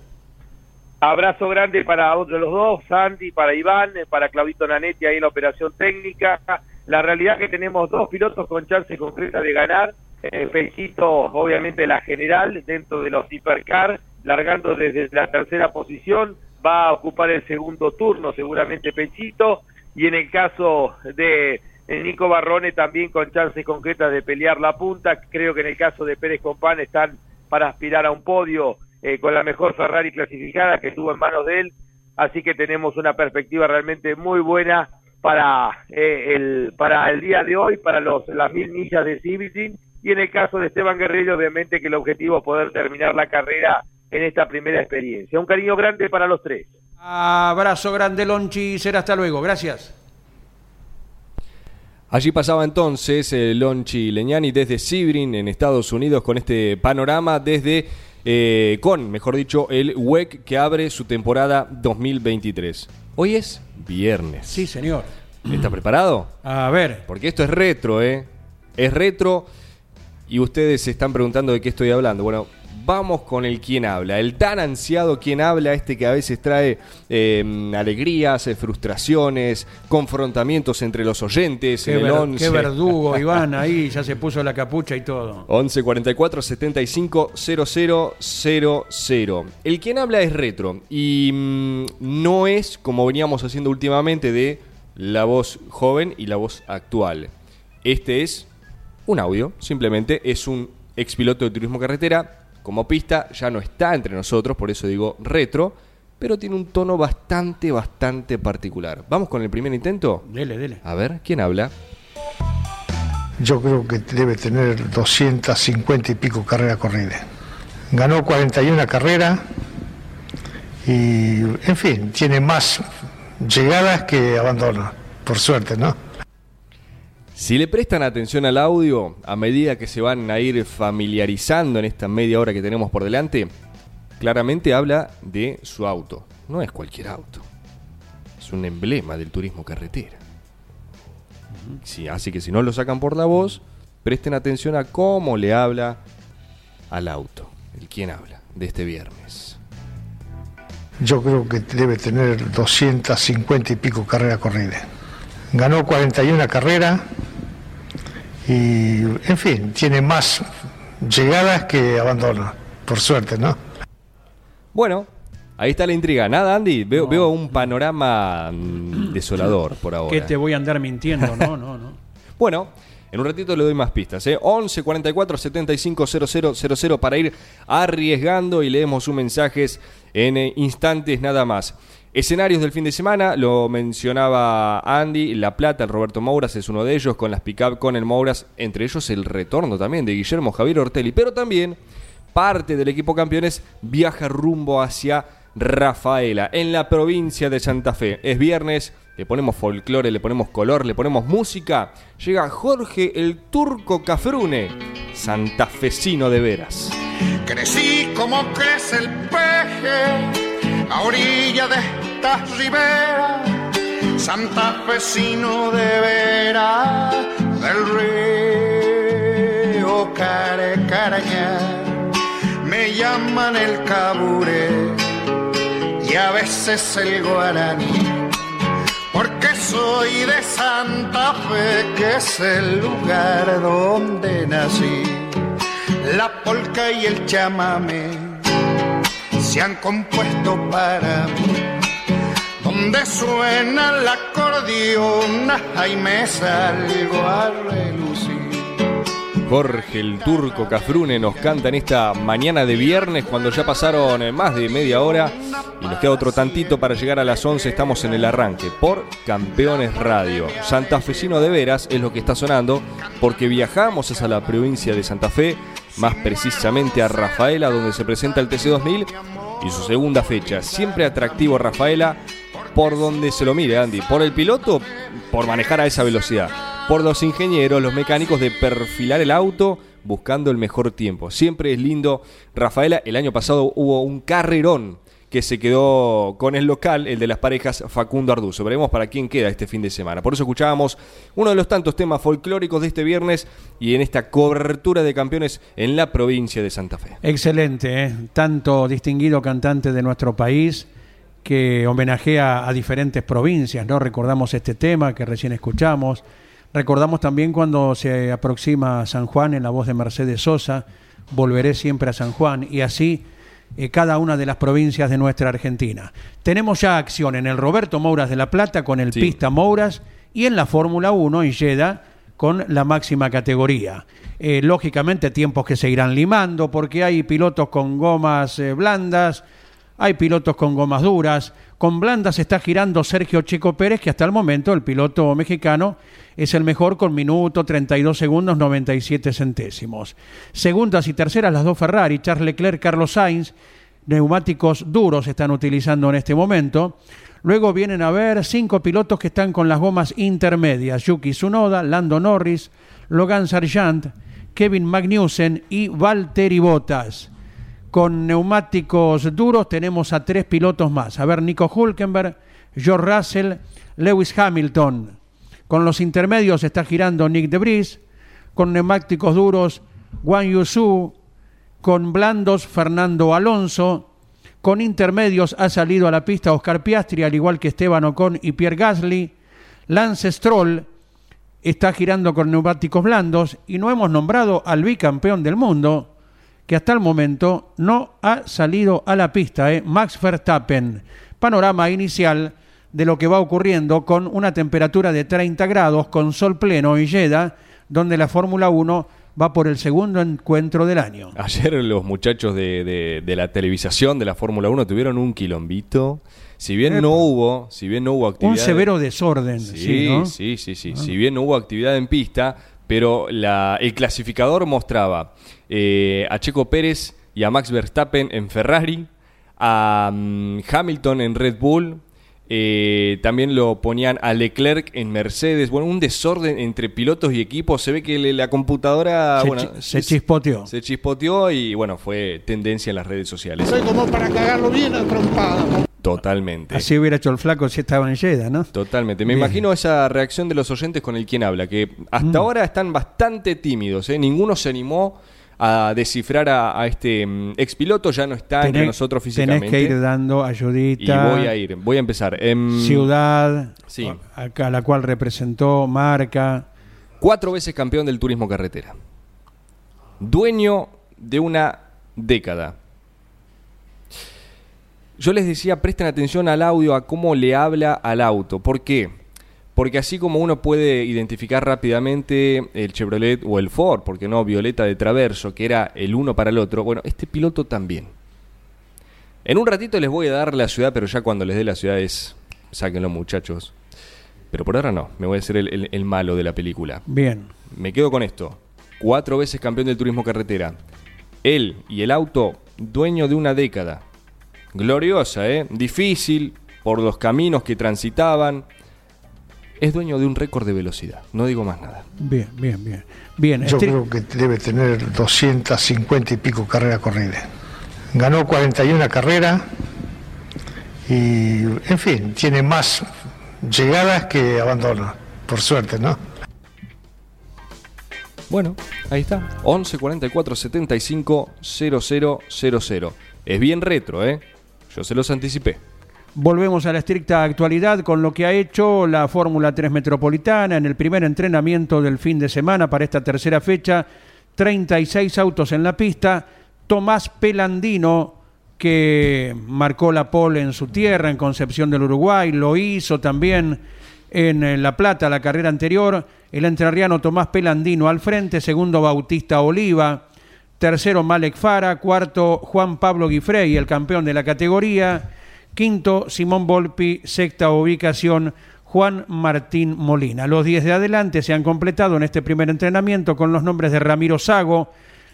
Abrazo grande para los dos, Sandy, para Iván, eh, para Claudito Nanetti ahí en la operación técnica. La realidad es que tenemos dos pilotos con chance concreta de ganar eh, obviamente la general, dentro de los hipercar, largando desde la tercera posición, va a ocupar el segundo turno seguramente Pechito, y en el caso de Nico Barrone también con chances concretas de pelear la punta, creo que en el caso de Pérez Compán están para aspirar a un podio eh, con la mejor Ferrari clasificada que estuvo en manos de él, así que tenemos una perspectiva realmente muy buena para eh, el para el día de hoy, para los las mil millas de Civitin, y en el caso de Esteban Guerrero, obviamente que el objetivo es poder terminar la carrera en esta primera experiencia. Un cariño grande para los tres. Abrazo grande, Lonchi. Será hasta luego. Gracias. Allí pasaba entonces el Lonchi Leñani desde Sibrin, en Estados Unidos, con este panorama desde, eh, con, mejor dicho, el WEC que abre su temporada 2023. Hoy es viernes. Sí, señor. ¿Está preparado? A ver. Porque esto es retro, ¿eh? Es retro y ustedes se están preguntando de qué estoy hablando. Bueno, vamos con el quien habla, el tan ansiado quien habla, este que a veces trae eh, alegrías, eh, frustraciones, confrontamientos entre los oyentes. Qué, en el ver- 11. qué verdugo, Iván, ahí ya se puso la capucha y todo. 11 44 75 00 00. El quien habla es retro y mm, no es como veníamos haciendo últimamente de la voz joven y la voz actual. Este es un audio, simplemente es un expiloto de turismo carretera. Como pista ya no está entre nosotros, por eso digo retro, pero tiene un tono bastante, bastante particular. ¿Vamos con el primer intento? Dele, dele. A ver, ¿quién habla? Yo creo que debe tener 250 y pico carreras corridas. Ganó 41 carreras y, en fin, tiene más llegadas que abandonos, por suerte, ¿no? Si le prestan atención al audio, a medida que se van a ir familiarizando en esta media hora que tenemos por delante, claramente habla de su auto. No es cualquier auto. Es un emblema del turismo carretera. Sí, así que si no lo sacan por la voz, presten atención a cómo le habla al auto. El quién habla de este viernes. Yo creo que debe tener 250 y pico carreras corridas. Ganó 41 carreras y, en fin, tiene más llegadas que abandonos, por suerte, ¿no? Bueno, ahí está la intriga. Nada, Andy, veo, veo un panorama mm, desolador por ahora. Que te voy a andar mintiendo, no, no, no. Bueno, en un ratito le doy más pistas. ¿eh? 11 44 75 00 00 para ir arriesgando y leemos sus mensajes en eh, instantes nada más. Escenarios del fin de semana, lo mencionaba Andy, La Plata, el Roberto Mouras es uno de ellos, con las pick-up con el Mouras, entre ellos el retorno también de Guillermo Javier Ortelli, pero también parte del equipo campeones viaja rumbo hacia Rafaela, en la provincia de Santa Fe. Es viernes, le ponemos folclore, le ponemos color, le ponemos música. Llega Jorge el Turco Cafrune, santafesino de veras. Crecí como crece el peje a orilla de esta ribera, santafesino de veras del río Carecaraña. Me llaman el cabure y a veces el guaraní. Porque soy de Santa Fe, que es el lugar donde nací. La polca y el chamamé se han compuesto para. Donde suena el acordeón, ahí me salgo a relucir. Jorge el Turco Cafrune nos canta en esta mañana de viernes cuando ya pasaron eh, más de media hora y nos queda otro tantito para llegar a las 11. Estamos en el arranque por Campeones Radio. Santafesino de veras es lo que está sonando porque viajamos hacia la provincia de Santa Fe, más precisamente a Rafaela donde se presenta el TC2000 y su segunda fecha. Siempre atractivo Rafaela por donde se lo mire Andy, por el piloto, por manejar a esa velocidad por los ingenieros, los mecánicos de perfilar el auto buscando el mejor tiempo. Siempre es lindo. Rafaela, el año pasado hubo un carrerón que se quedó con el local, el de las parejas Facundo Arduzo. Veremos para quién queda este fin de semana. Por eso escuchábamos uno de los tantos temas folclóricos de este viernes y en esta cobertura de campeones en la provincia de Santa Fe. Excelente, ¿eh? tanto distinguido cantante de nuestro país que homenajea a diferentes provincias, ¿no? Recordamos este tema que recién escuchamos, Recordamos también cuando se aproxima San Juan en la voz de Mercedes Sosa, volveré siempre a San Juan y así eh, cada una de las provincias de nuestra Argentina. Tenemos ya acción en el Roberto Mouras de La Plata con el Sí. Pista Mouras y en la Fórmula 1 en Jeddah con la máxima categoría. Eh, lógicamente tiempos que se irán limando porque hay pilotos con gomas eh, blandas, hay pilotos con gomas duras. Con blandas está girando Sergio Chico Pérez, que hasta el momento el piloto mexicano es el mejor con minuto 32 segundos 97 centésimos. Segundas y terceras las dos Ferrari, Charles Leclerc, Carlos Sainz. Neumáticos duros están utilizando en este momento. Luego vienen a ver cinco pilotos que están con las gomas intermedias. Yuki Tsunoda, Lando Norris, Logan Sargent, Kevin Magnussen y Valtteri Bottas. Con neumáticos duros tenemos a tres pilotos más. A ver, Nico Hulkenberg, George Russell, Lewis Hamilton. Con los intermedios está girando Nick de Vries. Con neumáticos duros, Wang Yusu. Con blandos, Fernando Alonso. Con intermedios ha salido a la pista Oscar Piastri, al igual que Esteban Ocon y Pierre Gasly. Lance Stroll está girando con neumáticos blandos y no hemos nombrado al bicampeón del mundo, que hasta el momento no ha salido a la pista, ¿eh? Max Verstappen. Panorama inicial de lo que va ocurriendo con una temperatura de 30 grados, con sol pleno en Jeddah, donde la Fórmula 1 va por el segundo encuentro del año. Ayer los muchachos de, de- de la televisación de la Fórmula 1 tuvieron un quilombito. Si bien no hubo, si bien no hubo actividad. Un severo desorden, sí, Sí, ¿no? sí, sí, sí. Si bien no hubo actividad en pista, pero la- el clasificador mostraba eh, a Checo Pérez y a Max Verstappen en Ferrari, a mm, Hamilton en Red Bull. eh, también lo ponían a Leclerc en Mercedes. Bueno, un desorden entre pilotos y equipos. Se ve que le- la computadora Se bueno, chi- se es- chispoteó. Se chispoteó y bueno, fue tendencia en las redes sociales. Soy como para cagarlo bien a trompada. Totalmente. Así hubiera hecho el flaco si estaba en Jeddah, ¿no? Totalmente. Me Bien. imagino esa reacción de los oyentes con el quien habla, que hasta ahora están bastante tímidos. ¿eh? Ninguno se animó a descifrar a, a este mm, expiloto, ya no está entre nosotros físicamente. Tenés que ir dando y ayudita. voy a ir, voy a empezar. Em, Ciudad, Sí. acá, la cual representó marca. Cuatro veces campeón del turismo carretera. Dueño de una década. Yo les decía, presten atención al audio, a cómo le habla al auto. ¿Por qué? Porque así como uno puede identificar rápidamente el Chevrolet o el Ford, porque no, Violeta de Traverso, que era el uno para el otro, bueno, este piloto también. En un ratito les voy a dar la ciudad, pero ya cuando les dé la ciudad es, sáquenlo muchachos. Pero por ahora no, me voy a hacer el- el- el malo de la película. Bien. Me quedo con esto. Cuatro veces campeón del turismo carretera. Él y el auto, dueño de una década. Gloriosa, ¿eh? Difícil, por los caminos que transitaban. Es dueño de un récord de velocidad. No digo más nada. Bien, bien, bien. Bien, Yo Stri- creo que debe tener 250 y pico carreras corridas. Ganó 41 carreras y, en fin, tiene más llegadas que abandonos, por suerte, ¿no? Bueno, ahí está. 11 44 75 0000. Es bien retro, ¿eh? Yo se los anticipé. Volvemos a la estricta actualidad con lo que ha hecho la Fórmula 3 Metropolitana en el primer entrenamiento del fin de semana para esta tercera fecha. 36 autos en la pista. Tomás Pelandino, que marcó la pole en su tierra, en Concepción del Uruguay, lo hizo también en eh, La Plata, la carrera anterior. El entrerriano Tomás Pelandino al frente, segundo Bautista Oliva, tercero Malek Fara, cuarto Juan Pablo Guifrey, el campeón de la categoría, quinto Simón Volpi, sexta ubicación Juan Martín Molina. Los 10 de adelante se han completado en este primer entrenamiento con los nombres de Ramiro Sago,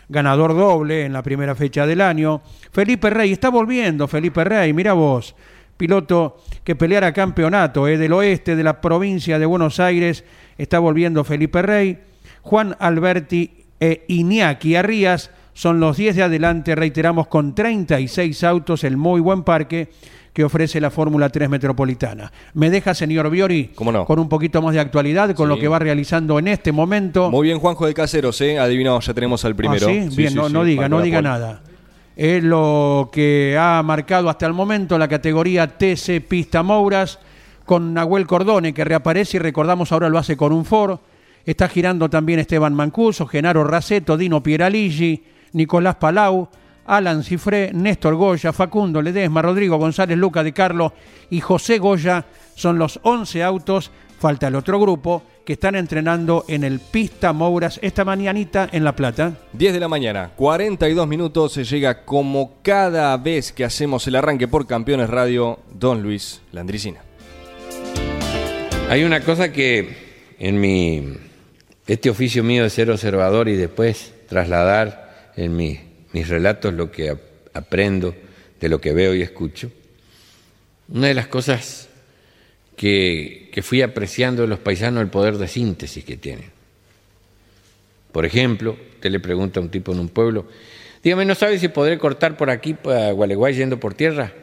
ganador doble en la primera fecha del año. Felipe Rey, está volviendo Felipe Rey, mira vos, piloto que peleara campeonato eh, del oeste de la provincia de Buenos Aires, está volviendo Felipe Rey. Juan Alberti e Iñaki Arrías son los 10 de adelante, reiteramos, con 36 autos, el muy buen parque que ofrece la Fórmula 3 Metropolitana. ¿Me deja, señor Biori, con un poquito más de actualidad, con Sí. lo que va realizando en este momento? Muy bien, Juanjo de Caseros, ¿eh? Adivinado, ya tenemos al primero. Ah, ¿sí? Sí, Bien, sí, no, no diga, no diga nada. Es lo que ha marcado hasta el momento la categoría TC Pista Mouras con Nahuel Cordone, que reaparece y recordamos ahora lo hace con un Ford. Está girando también Esteban Mancuso, Genaro Raceto, Dino Pieraligi, Nicolás Palau, Alan Cifré, Néstor Goya, Facundo Ledesma, Rodrigo González, Luca de Carlos y José Goya. Son los 11 autos. Falta el otro grupo que están entrenando en el Pista Mouras esta mañanita en La Plata. 10 de la mañana, 42 minutos, se llega como cada vez que hacemos el arranque por Campeones Radio, Don Luis Landricina. Hay una cosa que en mi este oficio mío de ser observador y después trasladar en mi- mis relatos lo que ap- aprendo de lo que veo y escucho. Una de las cosas que, que fui apreciando de los paisanos el poder de síntesis que tienen. Por ejemplo, usted le pregunta a un tipo en un pueblo, dígame, ¿no sabe si podré cortar por aquí para Gualeguay yendo por tierra?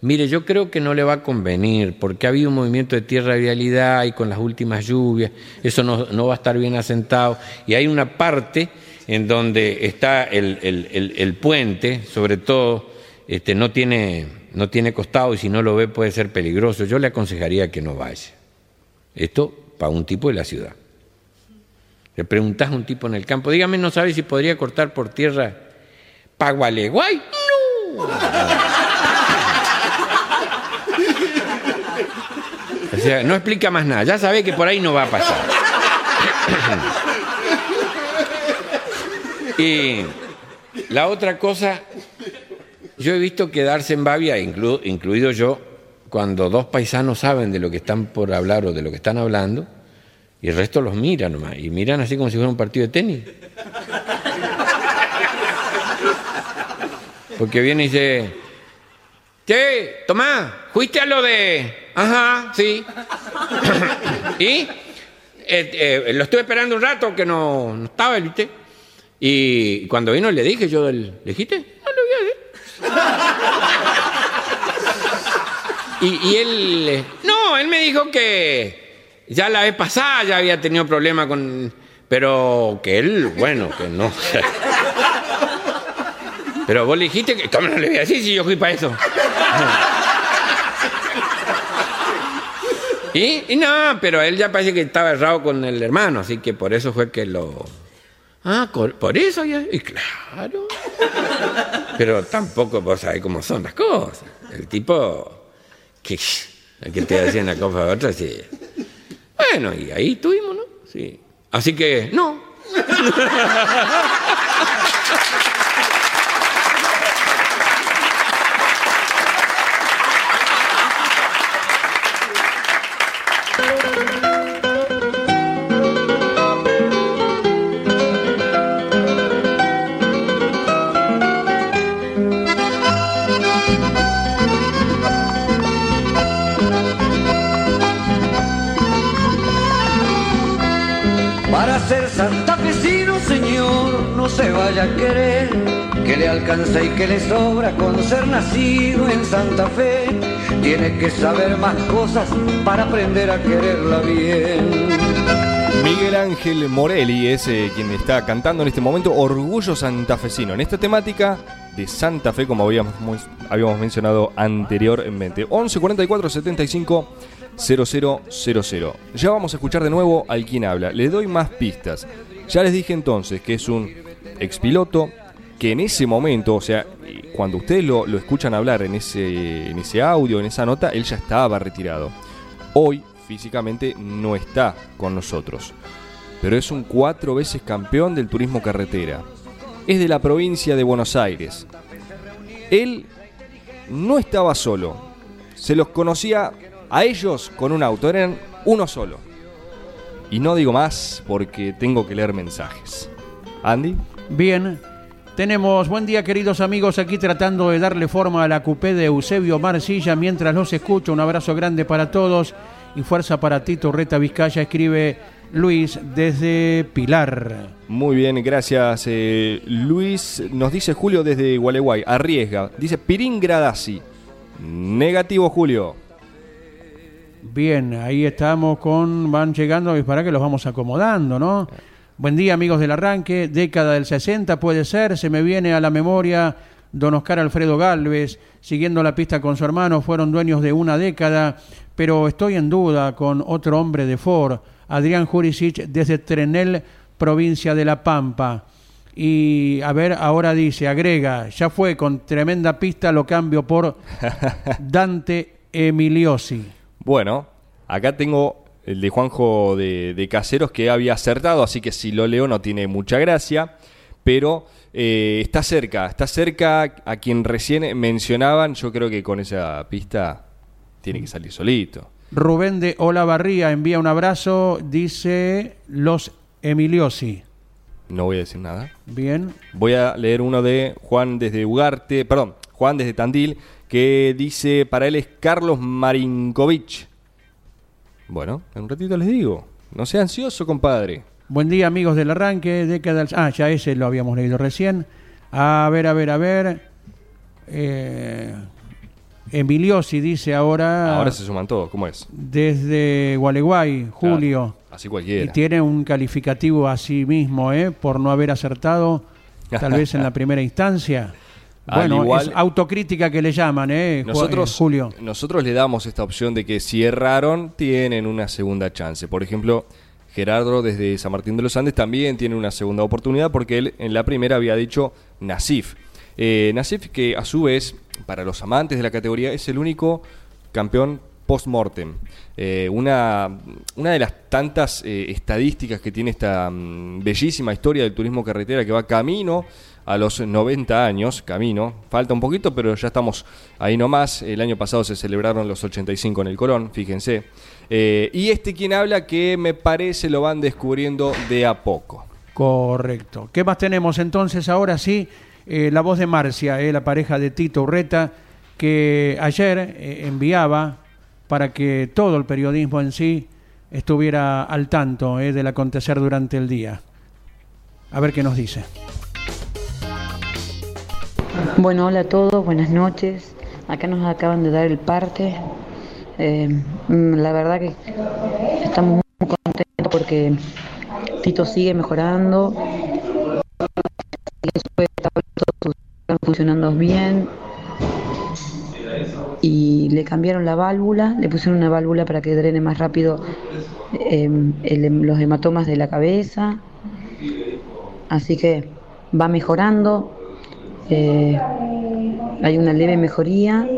Mire, yo creo que no le va a convenir, porque ha habido un movimiento de tierra de vialidad y con las últimas lluvias, eso no, no va a estar bien asentado. Y hay una parte en donde está el, el- el- puente, sobre todo, este, no, tiene, no tiene costado y si no lo ve puede ser peligroso. Yo le aconsejaría que no vaya. Esto para un tipo de la ciudad. Le preguntás a un tipo en el campo, dígame, ¿no sabe si podría cortar por tierra para Gualeguay? O sea, no explica más nada, ya sabe que por ahí no va a pasar. Y la otra cosa, yo he visto quedarse en babia, inclu- incluido yo, cuando dos paisanos saben de lo que están por hablar o de lo que están hablando, y el resto los mira nomás, y miran así como si fuera un partido de tenis. Porque viene y dice, Che, Tomás, ¿fuiste a lo de...? Ajá, sí. ¿Y? Eh, eh, lo estuve esperando un rato que no, no estaba, ¿viste? Y cuando vino le dije yo, ¿le dijiste? No le voy a decir. Y, y él, eh, no, él me dijo que ya la vez pasada ya había tenido problemas con... Pero que él, bueno, que no... Pero vos le dijiste que... ¿Cómo no le voy a decir si yo fui para eso? ¿Y? y no, pero él ya parece que estaba errado con el hermano, así que por eso fue que lo... Ah, por eso ya... Y claro. Pero tampoco vos sabés cómo son las cosas. El tipo... Que, que te hacía una cosa u otra. Bueno, y ahí estuvimos, ¿no? Sí. Así que, no. Se vaya a querer que le alcanza y que le sobra con ser nacido en Santa Fe. Tiene que saber más cosas para aprender a quererla bien. Miguel Ángel Morelli es eh, quien está cantando en este momento Orgullo Santafesino, en esta temática de Santa Fe, como habíamos, habíamos mencionado anteriormente. 11 44 75 0000. Ya vamos a escuchar de nuevo al quien habla. Le doy más pistas. Ya les dije entonces que es un expiloto que en ese momento, o sea, cuando ustedes lo, lo escuchan hablar en ese, en ese audio, en esa nota, él ya estaba retirado. Hoy físicamente no está con nosotros, pero es un cuatro veces campeón del turismo carretera. Es de la provincia de Buenos Aires. Él no estaba solo, se los conocía a ellos con un auto, eran uno solo. Y no digo más porque tengo que leer mensajes. Andy, Bien, tenemos buen día queridos amigos aquí tratando de darle forma a la cupé de Eusebio Marcilla mientras los escucho. Un abrazo grande para todos y fuerza para ti, Torreta Vizcaya, escribe Luis desde Pilar. muy bien, gracias. eh, Luis nos dice Julio desde Gualeguay, arriesga. Dice Pirín Gradasi. Negativo, Julio. Bien, ahí estamos con, van llegando y para que los vamos acomodando, ¿no? Buen día amigos del arranque, década del 60 puede ser, se me viene a la memoria Don Oscar Alfredo Galvez, siguiendo la pista con su hermano, fueron dueños de una década, pero estoy en duda con otro hombre de Ford, Adrián Jurisic, desde Trenel, provincia de La Pampa. Y a ver, ahora dice, agrega, ya fue con tremenda pista, lo cambio por Dante Emiliosi. Bueno, acá tengo el de Juanjo de, de Caseros que había acertado, así que si lo leo no tiene mucha gracia, pero eh, está cerca, está cerca a quien recién mencionaban, yo creo que con esa pista tiene que salir solito. Rubén de Olavarría envía un abrazo, dice los Emiliosi. No voy a decir nada. Bien. Voy a leer uno de Juan desde Ugarte, perdón, Juan desde Tandil, que dice, para él es Carlos Marinkovic. Bueno, en un ratito les digo. No sea ansioso, compadre. Buen día, amigos del arranque. Década del- Ah, ya ese lo habíamos leído recién. A ver, a ver, a ver. Eh, Emiliosi dice ahora. Ahora se suman todos, ¿cómo es? Desde Gualeguay, Julio. Así Y cualquiera. tiene un calificativo a sí mismo, ¿eh? Por no haber acertado, tal vez en la primera instancia. Bueno, igual- es autocrítica que le llaman, ¿eh? Nosotros, eh, Julio. nosotros le damos esta opción de que si erraron, tienen una segunda chance. Por ejemplo, Gerardo desde San Martín de los Andes también tiene una segunda oportunidad porque él en la primera había dicho Nasif. Eh, Nasif que a su vez, para los amantes de la categoría, es el único campeón post-mortem. Eh, una, una de las tantas eh, estadísticas que tiene esta mm, bellísima historia del turismo carretera que va camino a los 90 años, camino, falta un poquito, pero ya estamos ahí nomás. El año pasado se celebraron los 85 en el Colón, fíjense. Eh, y este quien habla que me parece lo van descubriendo de a poco. Correcto. ¿Qué más tenemos entonces? Ahora sí, eh, la voz de Marcia, eh, la pareja de Tito Urreta, que ayer enviaba para que todo el periodismo en sí estuviera al tanto del acontecer durante el día. A ver qué nos dice. Bueno, hola a todos, buenas noches. Acá nos acaban de dar el parte. Eh, mm, la verdad que estamos muy contentos porque Tito sigue mejorando. Están funcionando bien. Y le cambiaron la válvula, le pusieron una válvula para que drene más rápido el- los hematomas de la cabeza. Así que va mejorando. Eh, hay una leve mejoría,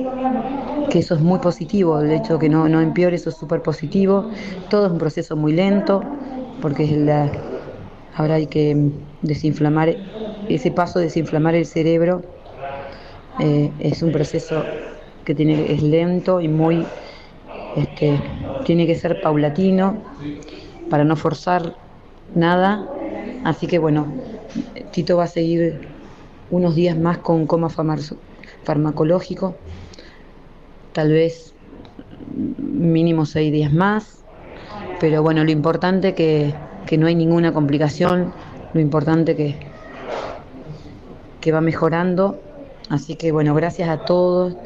que eso es muy positivo, el hecho de que no, no empeore, eso es súper positivo. Todo es un proceso muy lento, porque es la- ahora hay que desinflamar, ese paso de desinflamar el cerebro eh, es un proceso que tiene, es lento y muy, este, tiene que ser paulatino para no forzar nada. Así que bueno, Tito va a seguir unos días más con coma farmaco- farmacológico, tal vez mínimo seis días más, pero bueno, lo importante que, que no hay ninguna complicación, lo importante que, que va mejorando, así que bueno, gracias a todos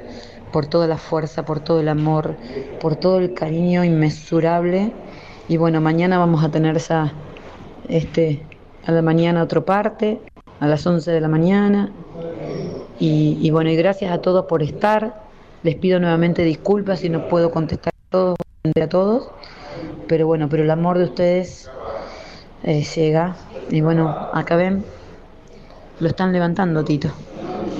por toda la fuerza, por todo el amor, por todo el cariño inmesurable, y bueno, mañana vamos a tener esa, este, a la mañana otro parte, a las 11 de la mañana. Y, bueno, y gracias a todos por estar. Les pido nuevamente disculpas si no puedo contestar a todos, a todos. Pero bueno, pero el amor de ustedes eh, llega. Y bueno, acá ven, lo están levantando, Tito.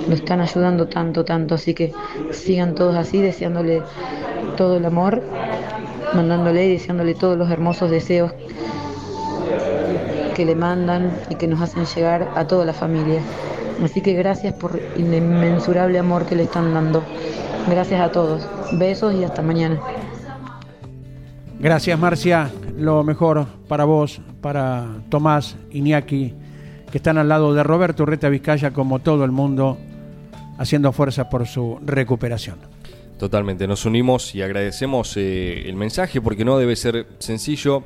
Lo están ayudando tanto, tanto. Así que sigan todos así, deseándole todo el amor, mandándole y deseándole todos los hermosos deseos que le mandan y que nos hacen llegar a toda la familia. Así que gracias por el inmensurable amor que le están dando. Gracias a todos. Besos y hasta mañana. Gracias, Marcia. Lo mejor para vos, para Tomás, Iñaki, que están al lado de Roberto Urreta Vizcaya, como todo el mundo, haciendo fuerza por su recuperación. Totalmente, nos unimos y agradecemos eh, el mensaje porque no debe ser sencillo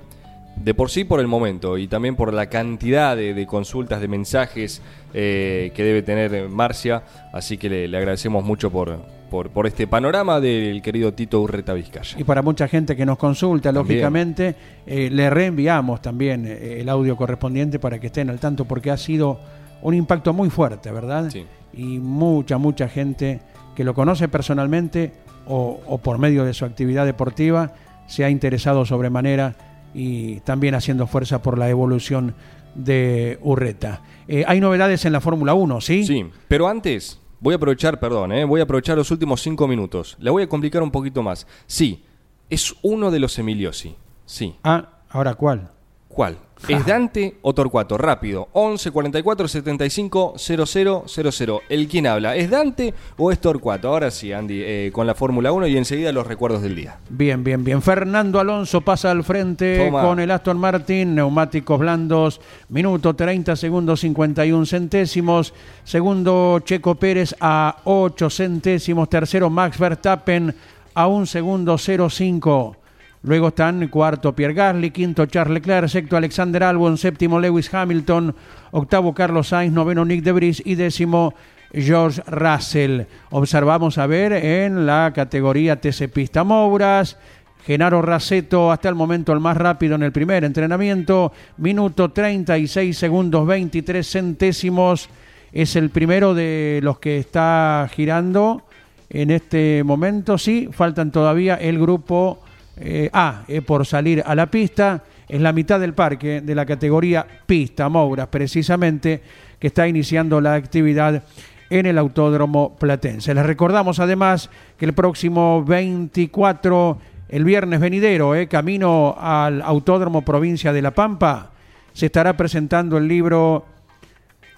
de por sí por el momento y también por la cantidad de, de consultas, de mensajes eh, que debe tener Marcia, así que le, le agradecemos mucho por, por, por este panorama del querido Tito Urreta Vizcaya. Y para mucha gente que nos consulta, También. lógicamente, eh, le reenviamos también eh, el audio correspondiente para que estén al tanto, porque ha sido un impacto muy fuerte, ¿verdad? Sí. y mucha, mucha gente que lo conoce personalmente o, o por medio de su actividad deportiva se ha interesado sobremanera y también haciendo fuerza por la evolución de Urreta. Eh, hay novedades en la Fórmula 1, ¿sí? Sí, pero antes voy a aprovechar, perdón, eh, voy a aprovechar los últimos cinco minutos. La voy a complicar un poquito más. Sí, es uno de los Emiliosi. Sí. Ah, ahora cuál? ¿Cuál? ¿Es Dante o Torcuato? Rápido. 11 44 75 00 00. ¿El quién habla? ¿Es Dante o es Torcuato? Ahora sí, Andy, eh, con la Fórmula 1 y enseguida los recuerdos del día. Bien, bien, bien. Fernando Alonso pasa al frente Toma. con el Aston Martin, neumáticos blandos, minuto 30 segundos 51 centésimos. Segundo, Checo Pérez a 8 centésimos. Tercero, Max Verstappen a 1 segundo 05. Luego están cuarto Pierre Gasly, quinto Charles Leclerc, sexto Alexander Albon, séptimo Lewis Hamilton, octavo Carlos Sainz, noveno Nick de Vries y décimo George Russell. Observamos a ver en la categoría TC Pista Mouras. Genaro Raceto hasta el momento el más rápido en el primer entrenamiento, minuto 36 segundos 23 centésimos. Es el primero de los que está girando en este momento. Sí, faltan todavía el grupo eh, A eh, por salir a la pista. Es la mitad del parque de la categoría pista Mouras, precisamente, que está iniciando la actividad en el Autódromo Platense. Les recordamos además que el próximo 24, el viernes venidero, eh, camino al Autódromo Provincia de La Pampa, se estará presentando el libro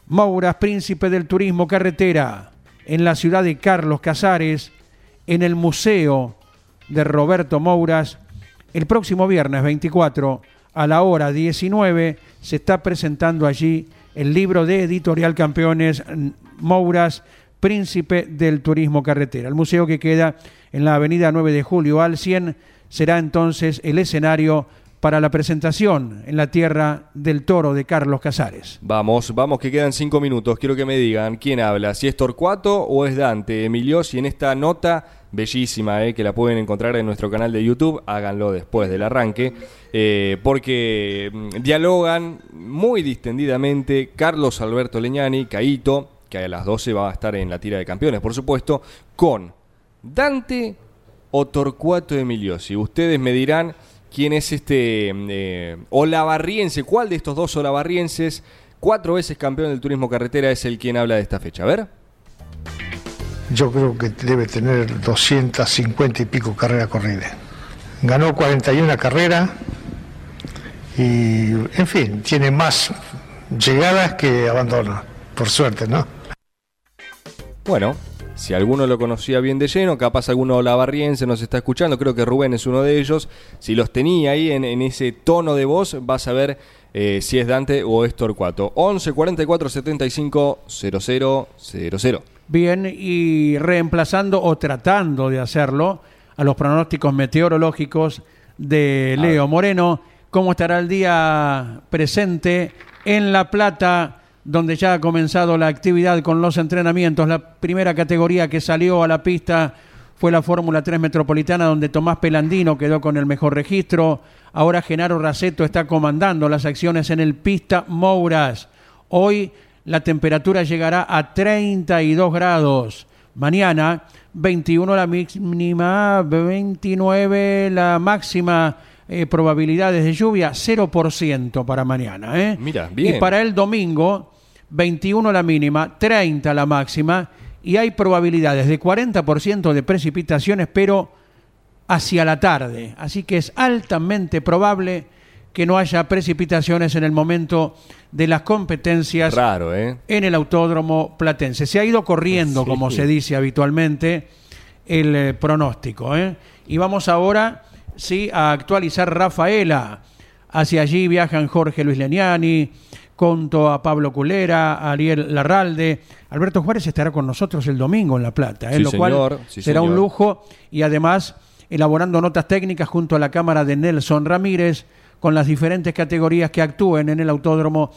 Mouras, Príncipe del Turismo Carretera, en la ciudad de Carlos Casares, en el Museo de Roberto Mouras. El próximo viernes 24 a la hora 19 se está presentando allí el libro de Editorial Campeones Mouras, Príncipe del Turismo Carretera. El museo que queda en la avenida 9 de Julio al 100 será entonces el escenario para la presentación en la tierra del toro de Carlos Casares. Vamos, vamos, que quedan cinco minutos. Quiero que me digan quién habla, si es Torcuato o es Dante. Emilio, si en esta nota bellísima, eh, que la pueden encontrar en nuestro canal de YouTube, háganlo después del arranque, eh, porque mm, dialogan muy distendidamente Carlos Alberto Leñani, Caito, que a las 12 va a estar en la tira de campeones, por supuesto, con Dante o Torcuato Emiliosi. Ustedes me dirán quién es este eh, olavarriense, cuál de estos dos olavarrienses, cuatro veces campeón del turismo carretera, es el quien habla de esta fecha. A ver. Yo creo que debe tener 250 y pico carreras corridas. Ganó 41 carreras y, en fin, tiene más llegadas que abandonos, por suerte, ¿no? Bueno, si alguno lo conocía bien de lleno, capaz alguno olavarriense nos está escuchando, creo que Rubén es uno de ellos. Si los tenía ahí en, en ese tono de voz, vas a ver eh, si es Dante o es Torcuato. 11 44 75 00 00. Bien, y reemplazando o tratando de hacerlo a los pronósticos meteorológicos de Leo Moreno, ¿cómo estará el día presente en La Plata? Donde ya ha comenzado la actividad con los entrenamientos. La primera categoría que salió a la pista fue la Fórmula 3 Metropolitana, donde Tomás Pelandino quedó con el mejor registro. Ahora Genaro Raceto está comandando las acciones en el Pista Mouras. Hoy la temperatura llegará a 32 grados. Mañana 21 la mínima, 29 la máxima. Eh, probabilidades de lluvia 0% para mañana. ¿eh? Mira, bien. Y para el domingo 21 la mínima, 30 la máxima y hay probabilidades de 40% de precipitaciones, pero hacia la tarde. Así que es altamente probable que no haya precipitaciones en el momento de las competencias Raro, ¿eh? en el autódromo platense. Se ha ido corriendo, Sí. como se dice habitualmente, el eh, pronóstico. ¿eh? Y vamos ahora sí a actualizar Rafaela. Hacia allí viajan Jorge Luis Leniani, conto a Pablo Culera, a Ariel Larralde. Alberto Juárez estará con nosotros el domingo en La Plata, ¿eh? Sí, lo cual señor, sí, será un lujo y además elaborando notas técnicas junto a la cámara de Nelson Ramírez con las diferentes categorías que actúen en el autódromo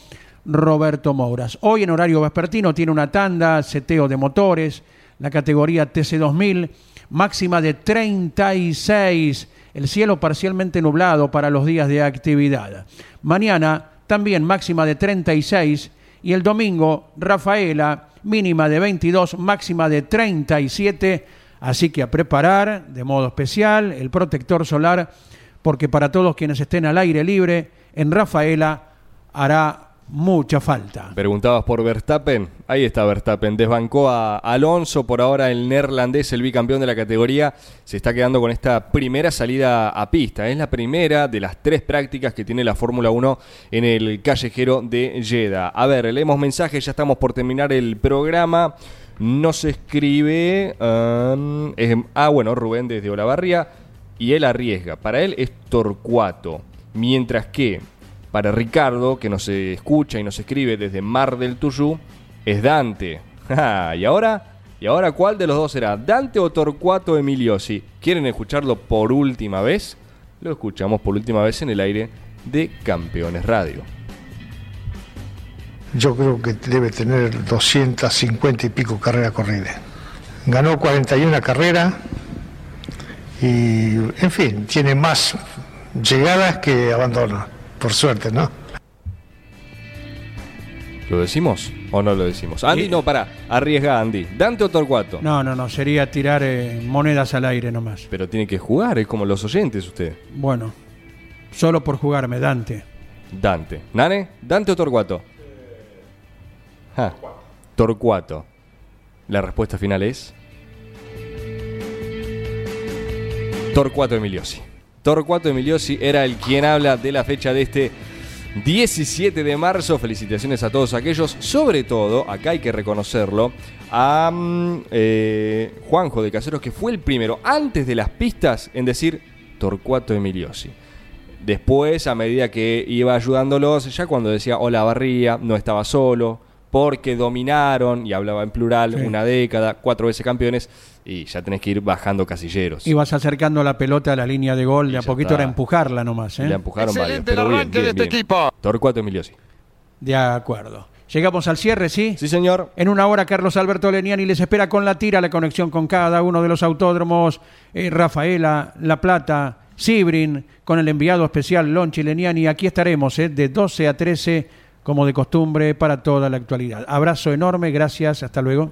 Roberto Mouras. Hoy en horario vespertino tiene una tanda, seteo de motores, la categoría TC2000, máxima de 36, el cielo parcialmente nublado para los días de actividad. Mañana también máxima de 36 y el domingo Rafaela mínima de 22, máxima de 37. Así que a preparar de modo especial el protector solar, porque para todos quienes estén al aire libre, en Rafaela hará mucha falta. Preguntabas por Verstappen. Ahí está Verstappen. Desbancó a Alonso. Por ahora el neerlandés, el bicampeón de la categoría, se está quedando con esta primera salida a pista. Es la primera de las tres prácticas que tiene la Fórmula 1 en el callejero de Jeddah. A ver, leemos mensajes. Ya estamos por terminar el programa. Nos escribe... Um, ah, bueno, Rubén desde Olavarría. Y él arriesga. Para él es Torcuato. Mientras que para Ricardo, que nos escucha y nos escribe desde Mar del Tuyú, es Dante. ¿Y ahora? ¿Y ahora cuál de los dos será? ¿Dante o Torcuato Emiliosi? ¿Quieren escucharlo por última vez? Lo escuchamos por última vez en el aire de Campeones Radio. Yo creo que debe tener 250 y pico carreras corridas. Ganó 41 carreras y, en fin, tiene más llegadas que abandonos por suerte, ¿no? ¿Lo decimos o no lo decimos? Andy, no, para, arriesga Andy. ¿Dante o Torcuato? No, no, no, sería tirar eh, monedas al aire nomás. Pero tiene que jugar, es como los oyentes usted. Bueno, solo por jugarme, Dante. Dante. ¿Nane? ¿Dante o Torcuato? Ah, Torcuato. La respuesta final es... Torcuato Emiliosi. Torcuato Emiliosi era el quien habla de la fecha de este 17 de marzo. Felicitaciones a todos aquellos, sobre todo, acá hay que reconocerlo, a mm, eh, Juanjo de Caseros, que fue el primero, antes de las pistas, en decir Torcuato Emiliosi. Después, a medida que iba ayudándolos, ya cuando decía Hola Barría, no estaba solo, porque dominaron, y hablaba en plural, una década, cuatro veces campeones, y ya tenés que ir bajando casilleros. Ibas acercando la pelota a la línea de gol, de a poquito era empujarla nomás. ¿eh? Le empujaron varios, pero bien, bien, de este equipo. Torcuato Emiliosi. De acuerdo. Llegamos al cierre, ¿sí? Sí, señor. En una hora, Carlos Alberto Leniani les espera con la tira la conexión con cada uno de los autódromos. Eh, Rafaela, La Plata, Sibrin, con el enviado especial Lonchi Leniani. Aquí estaremos ¿eh? de 12 a 13 como de costumbre para toda la actualidad. Abrazo enorme, gracias, hasta luego.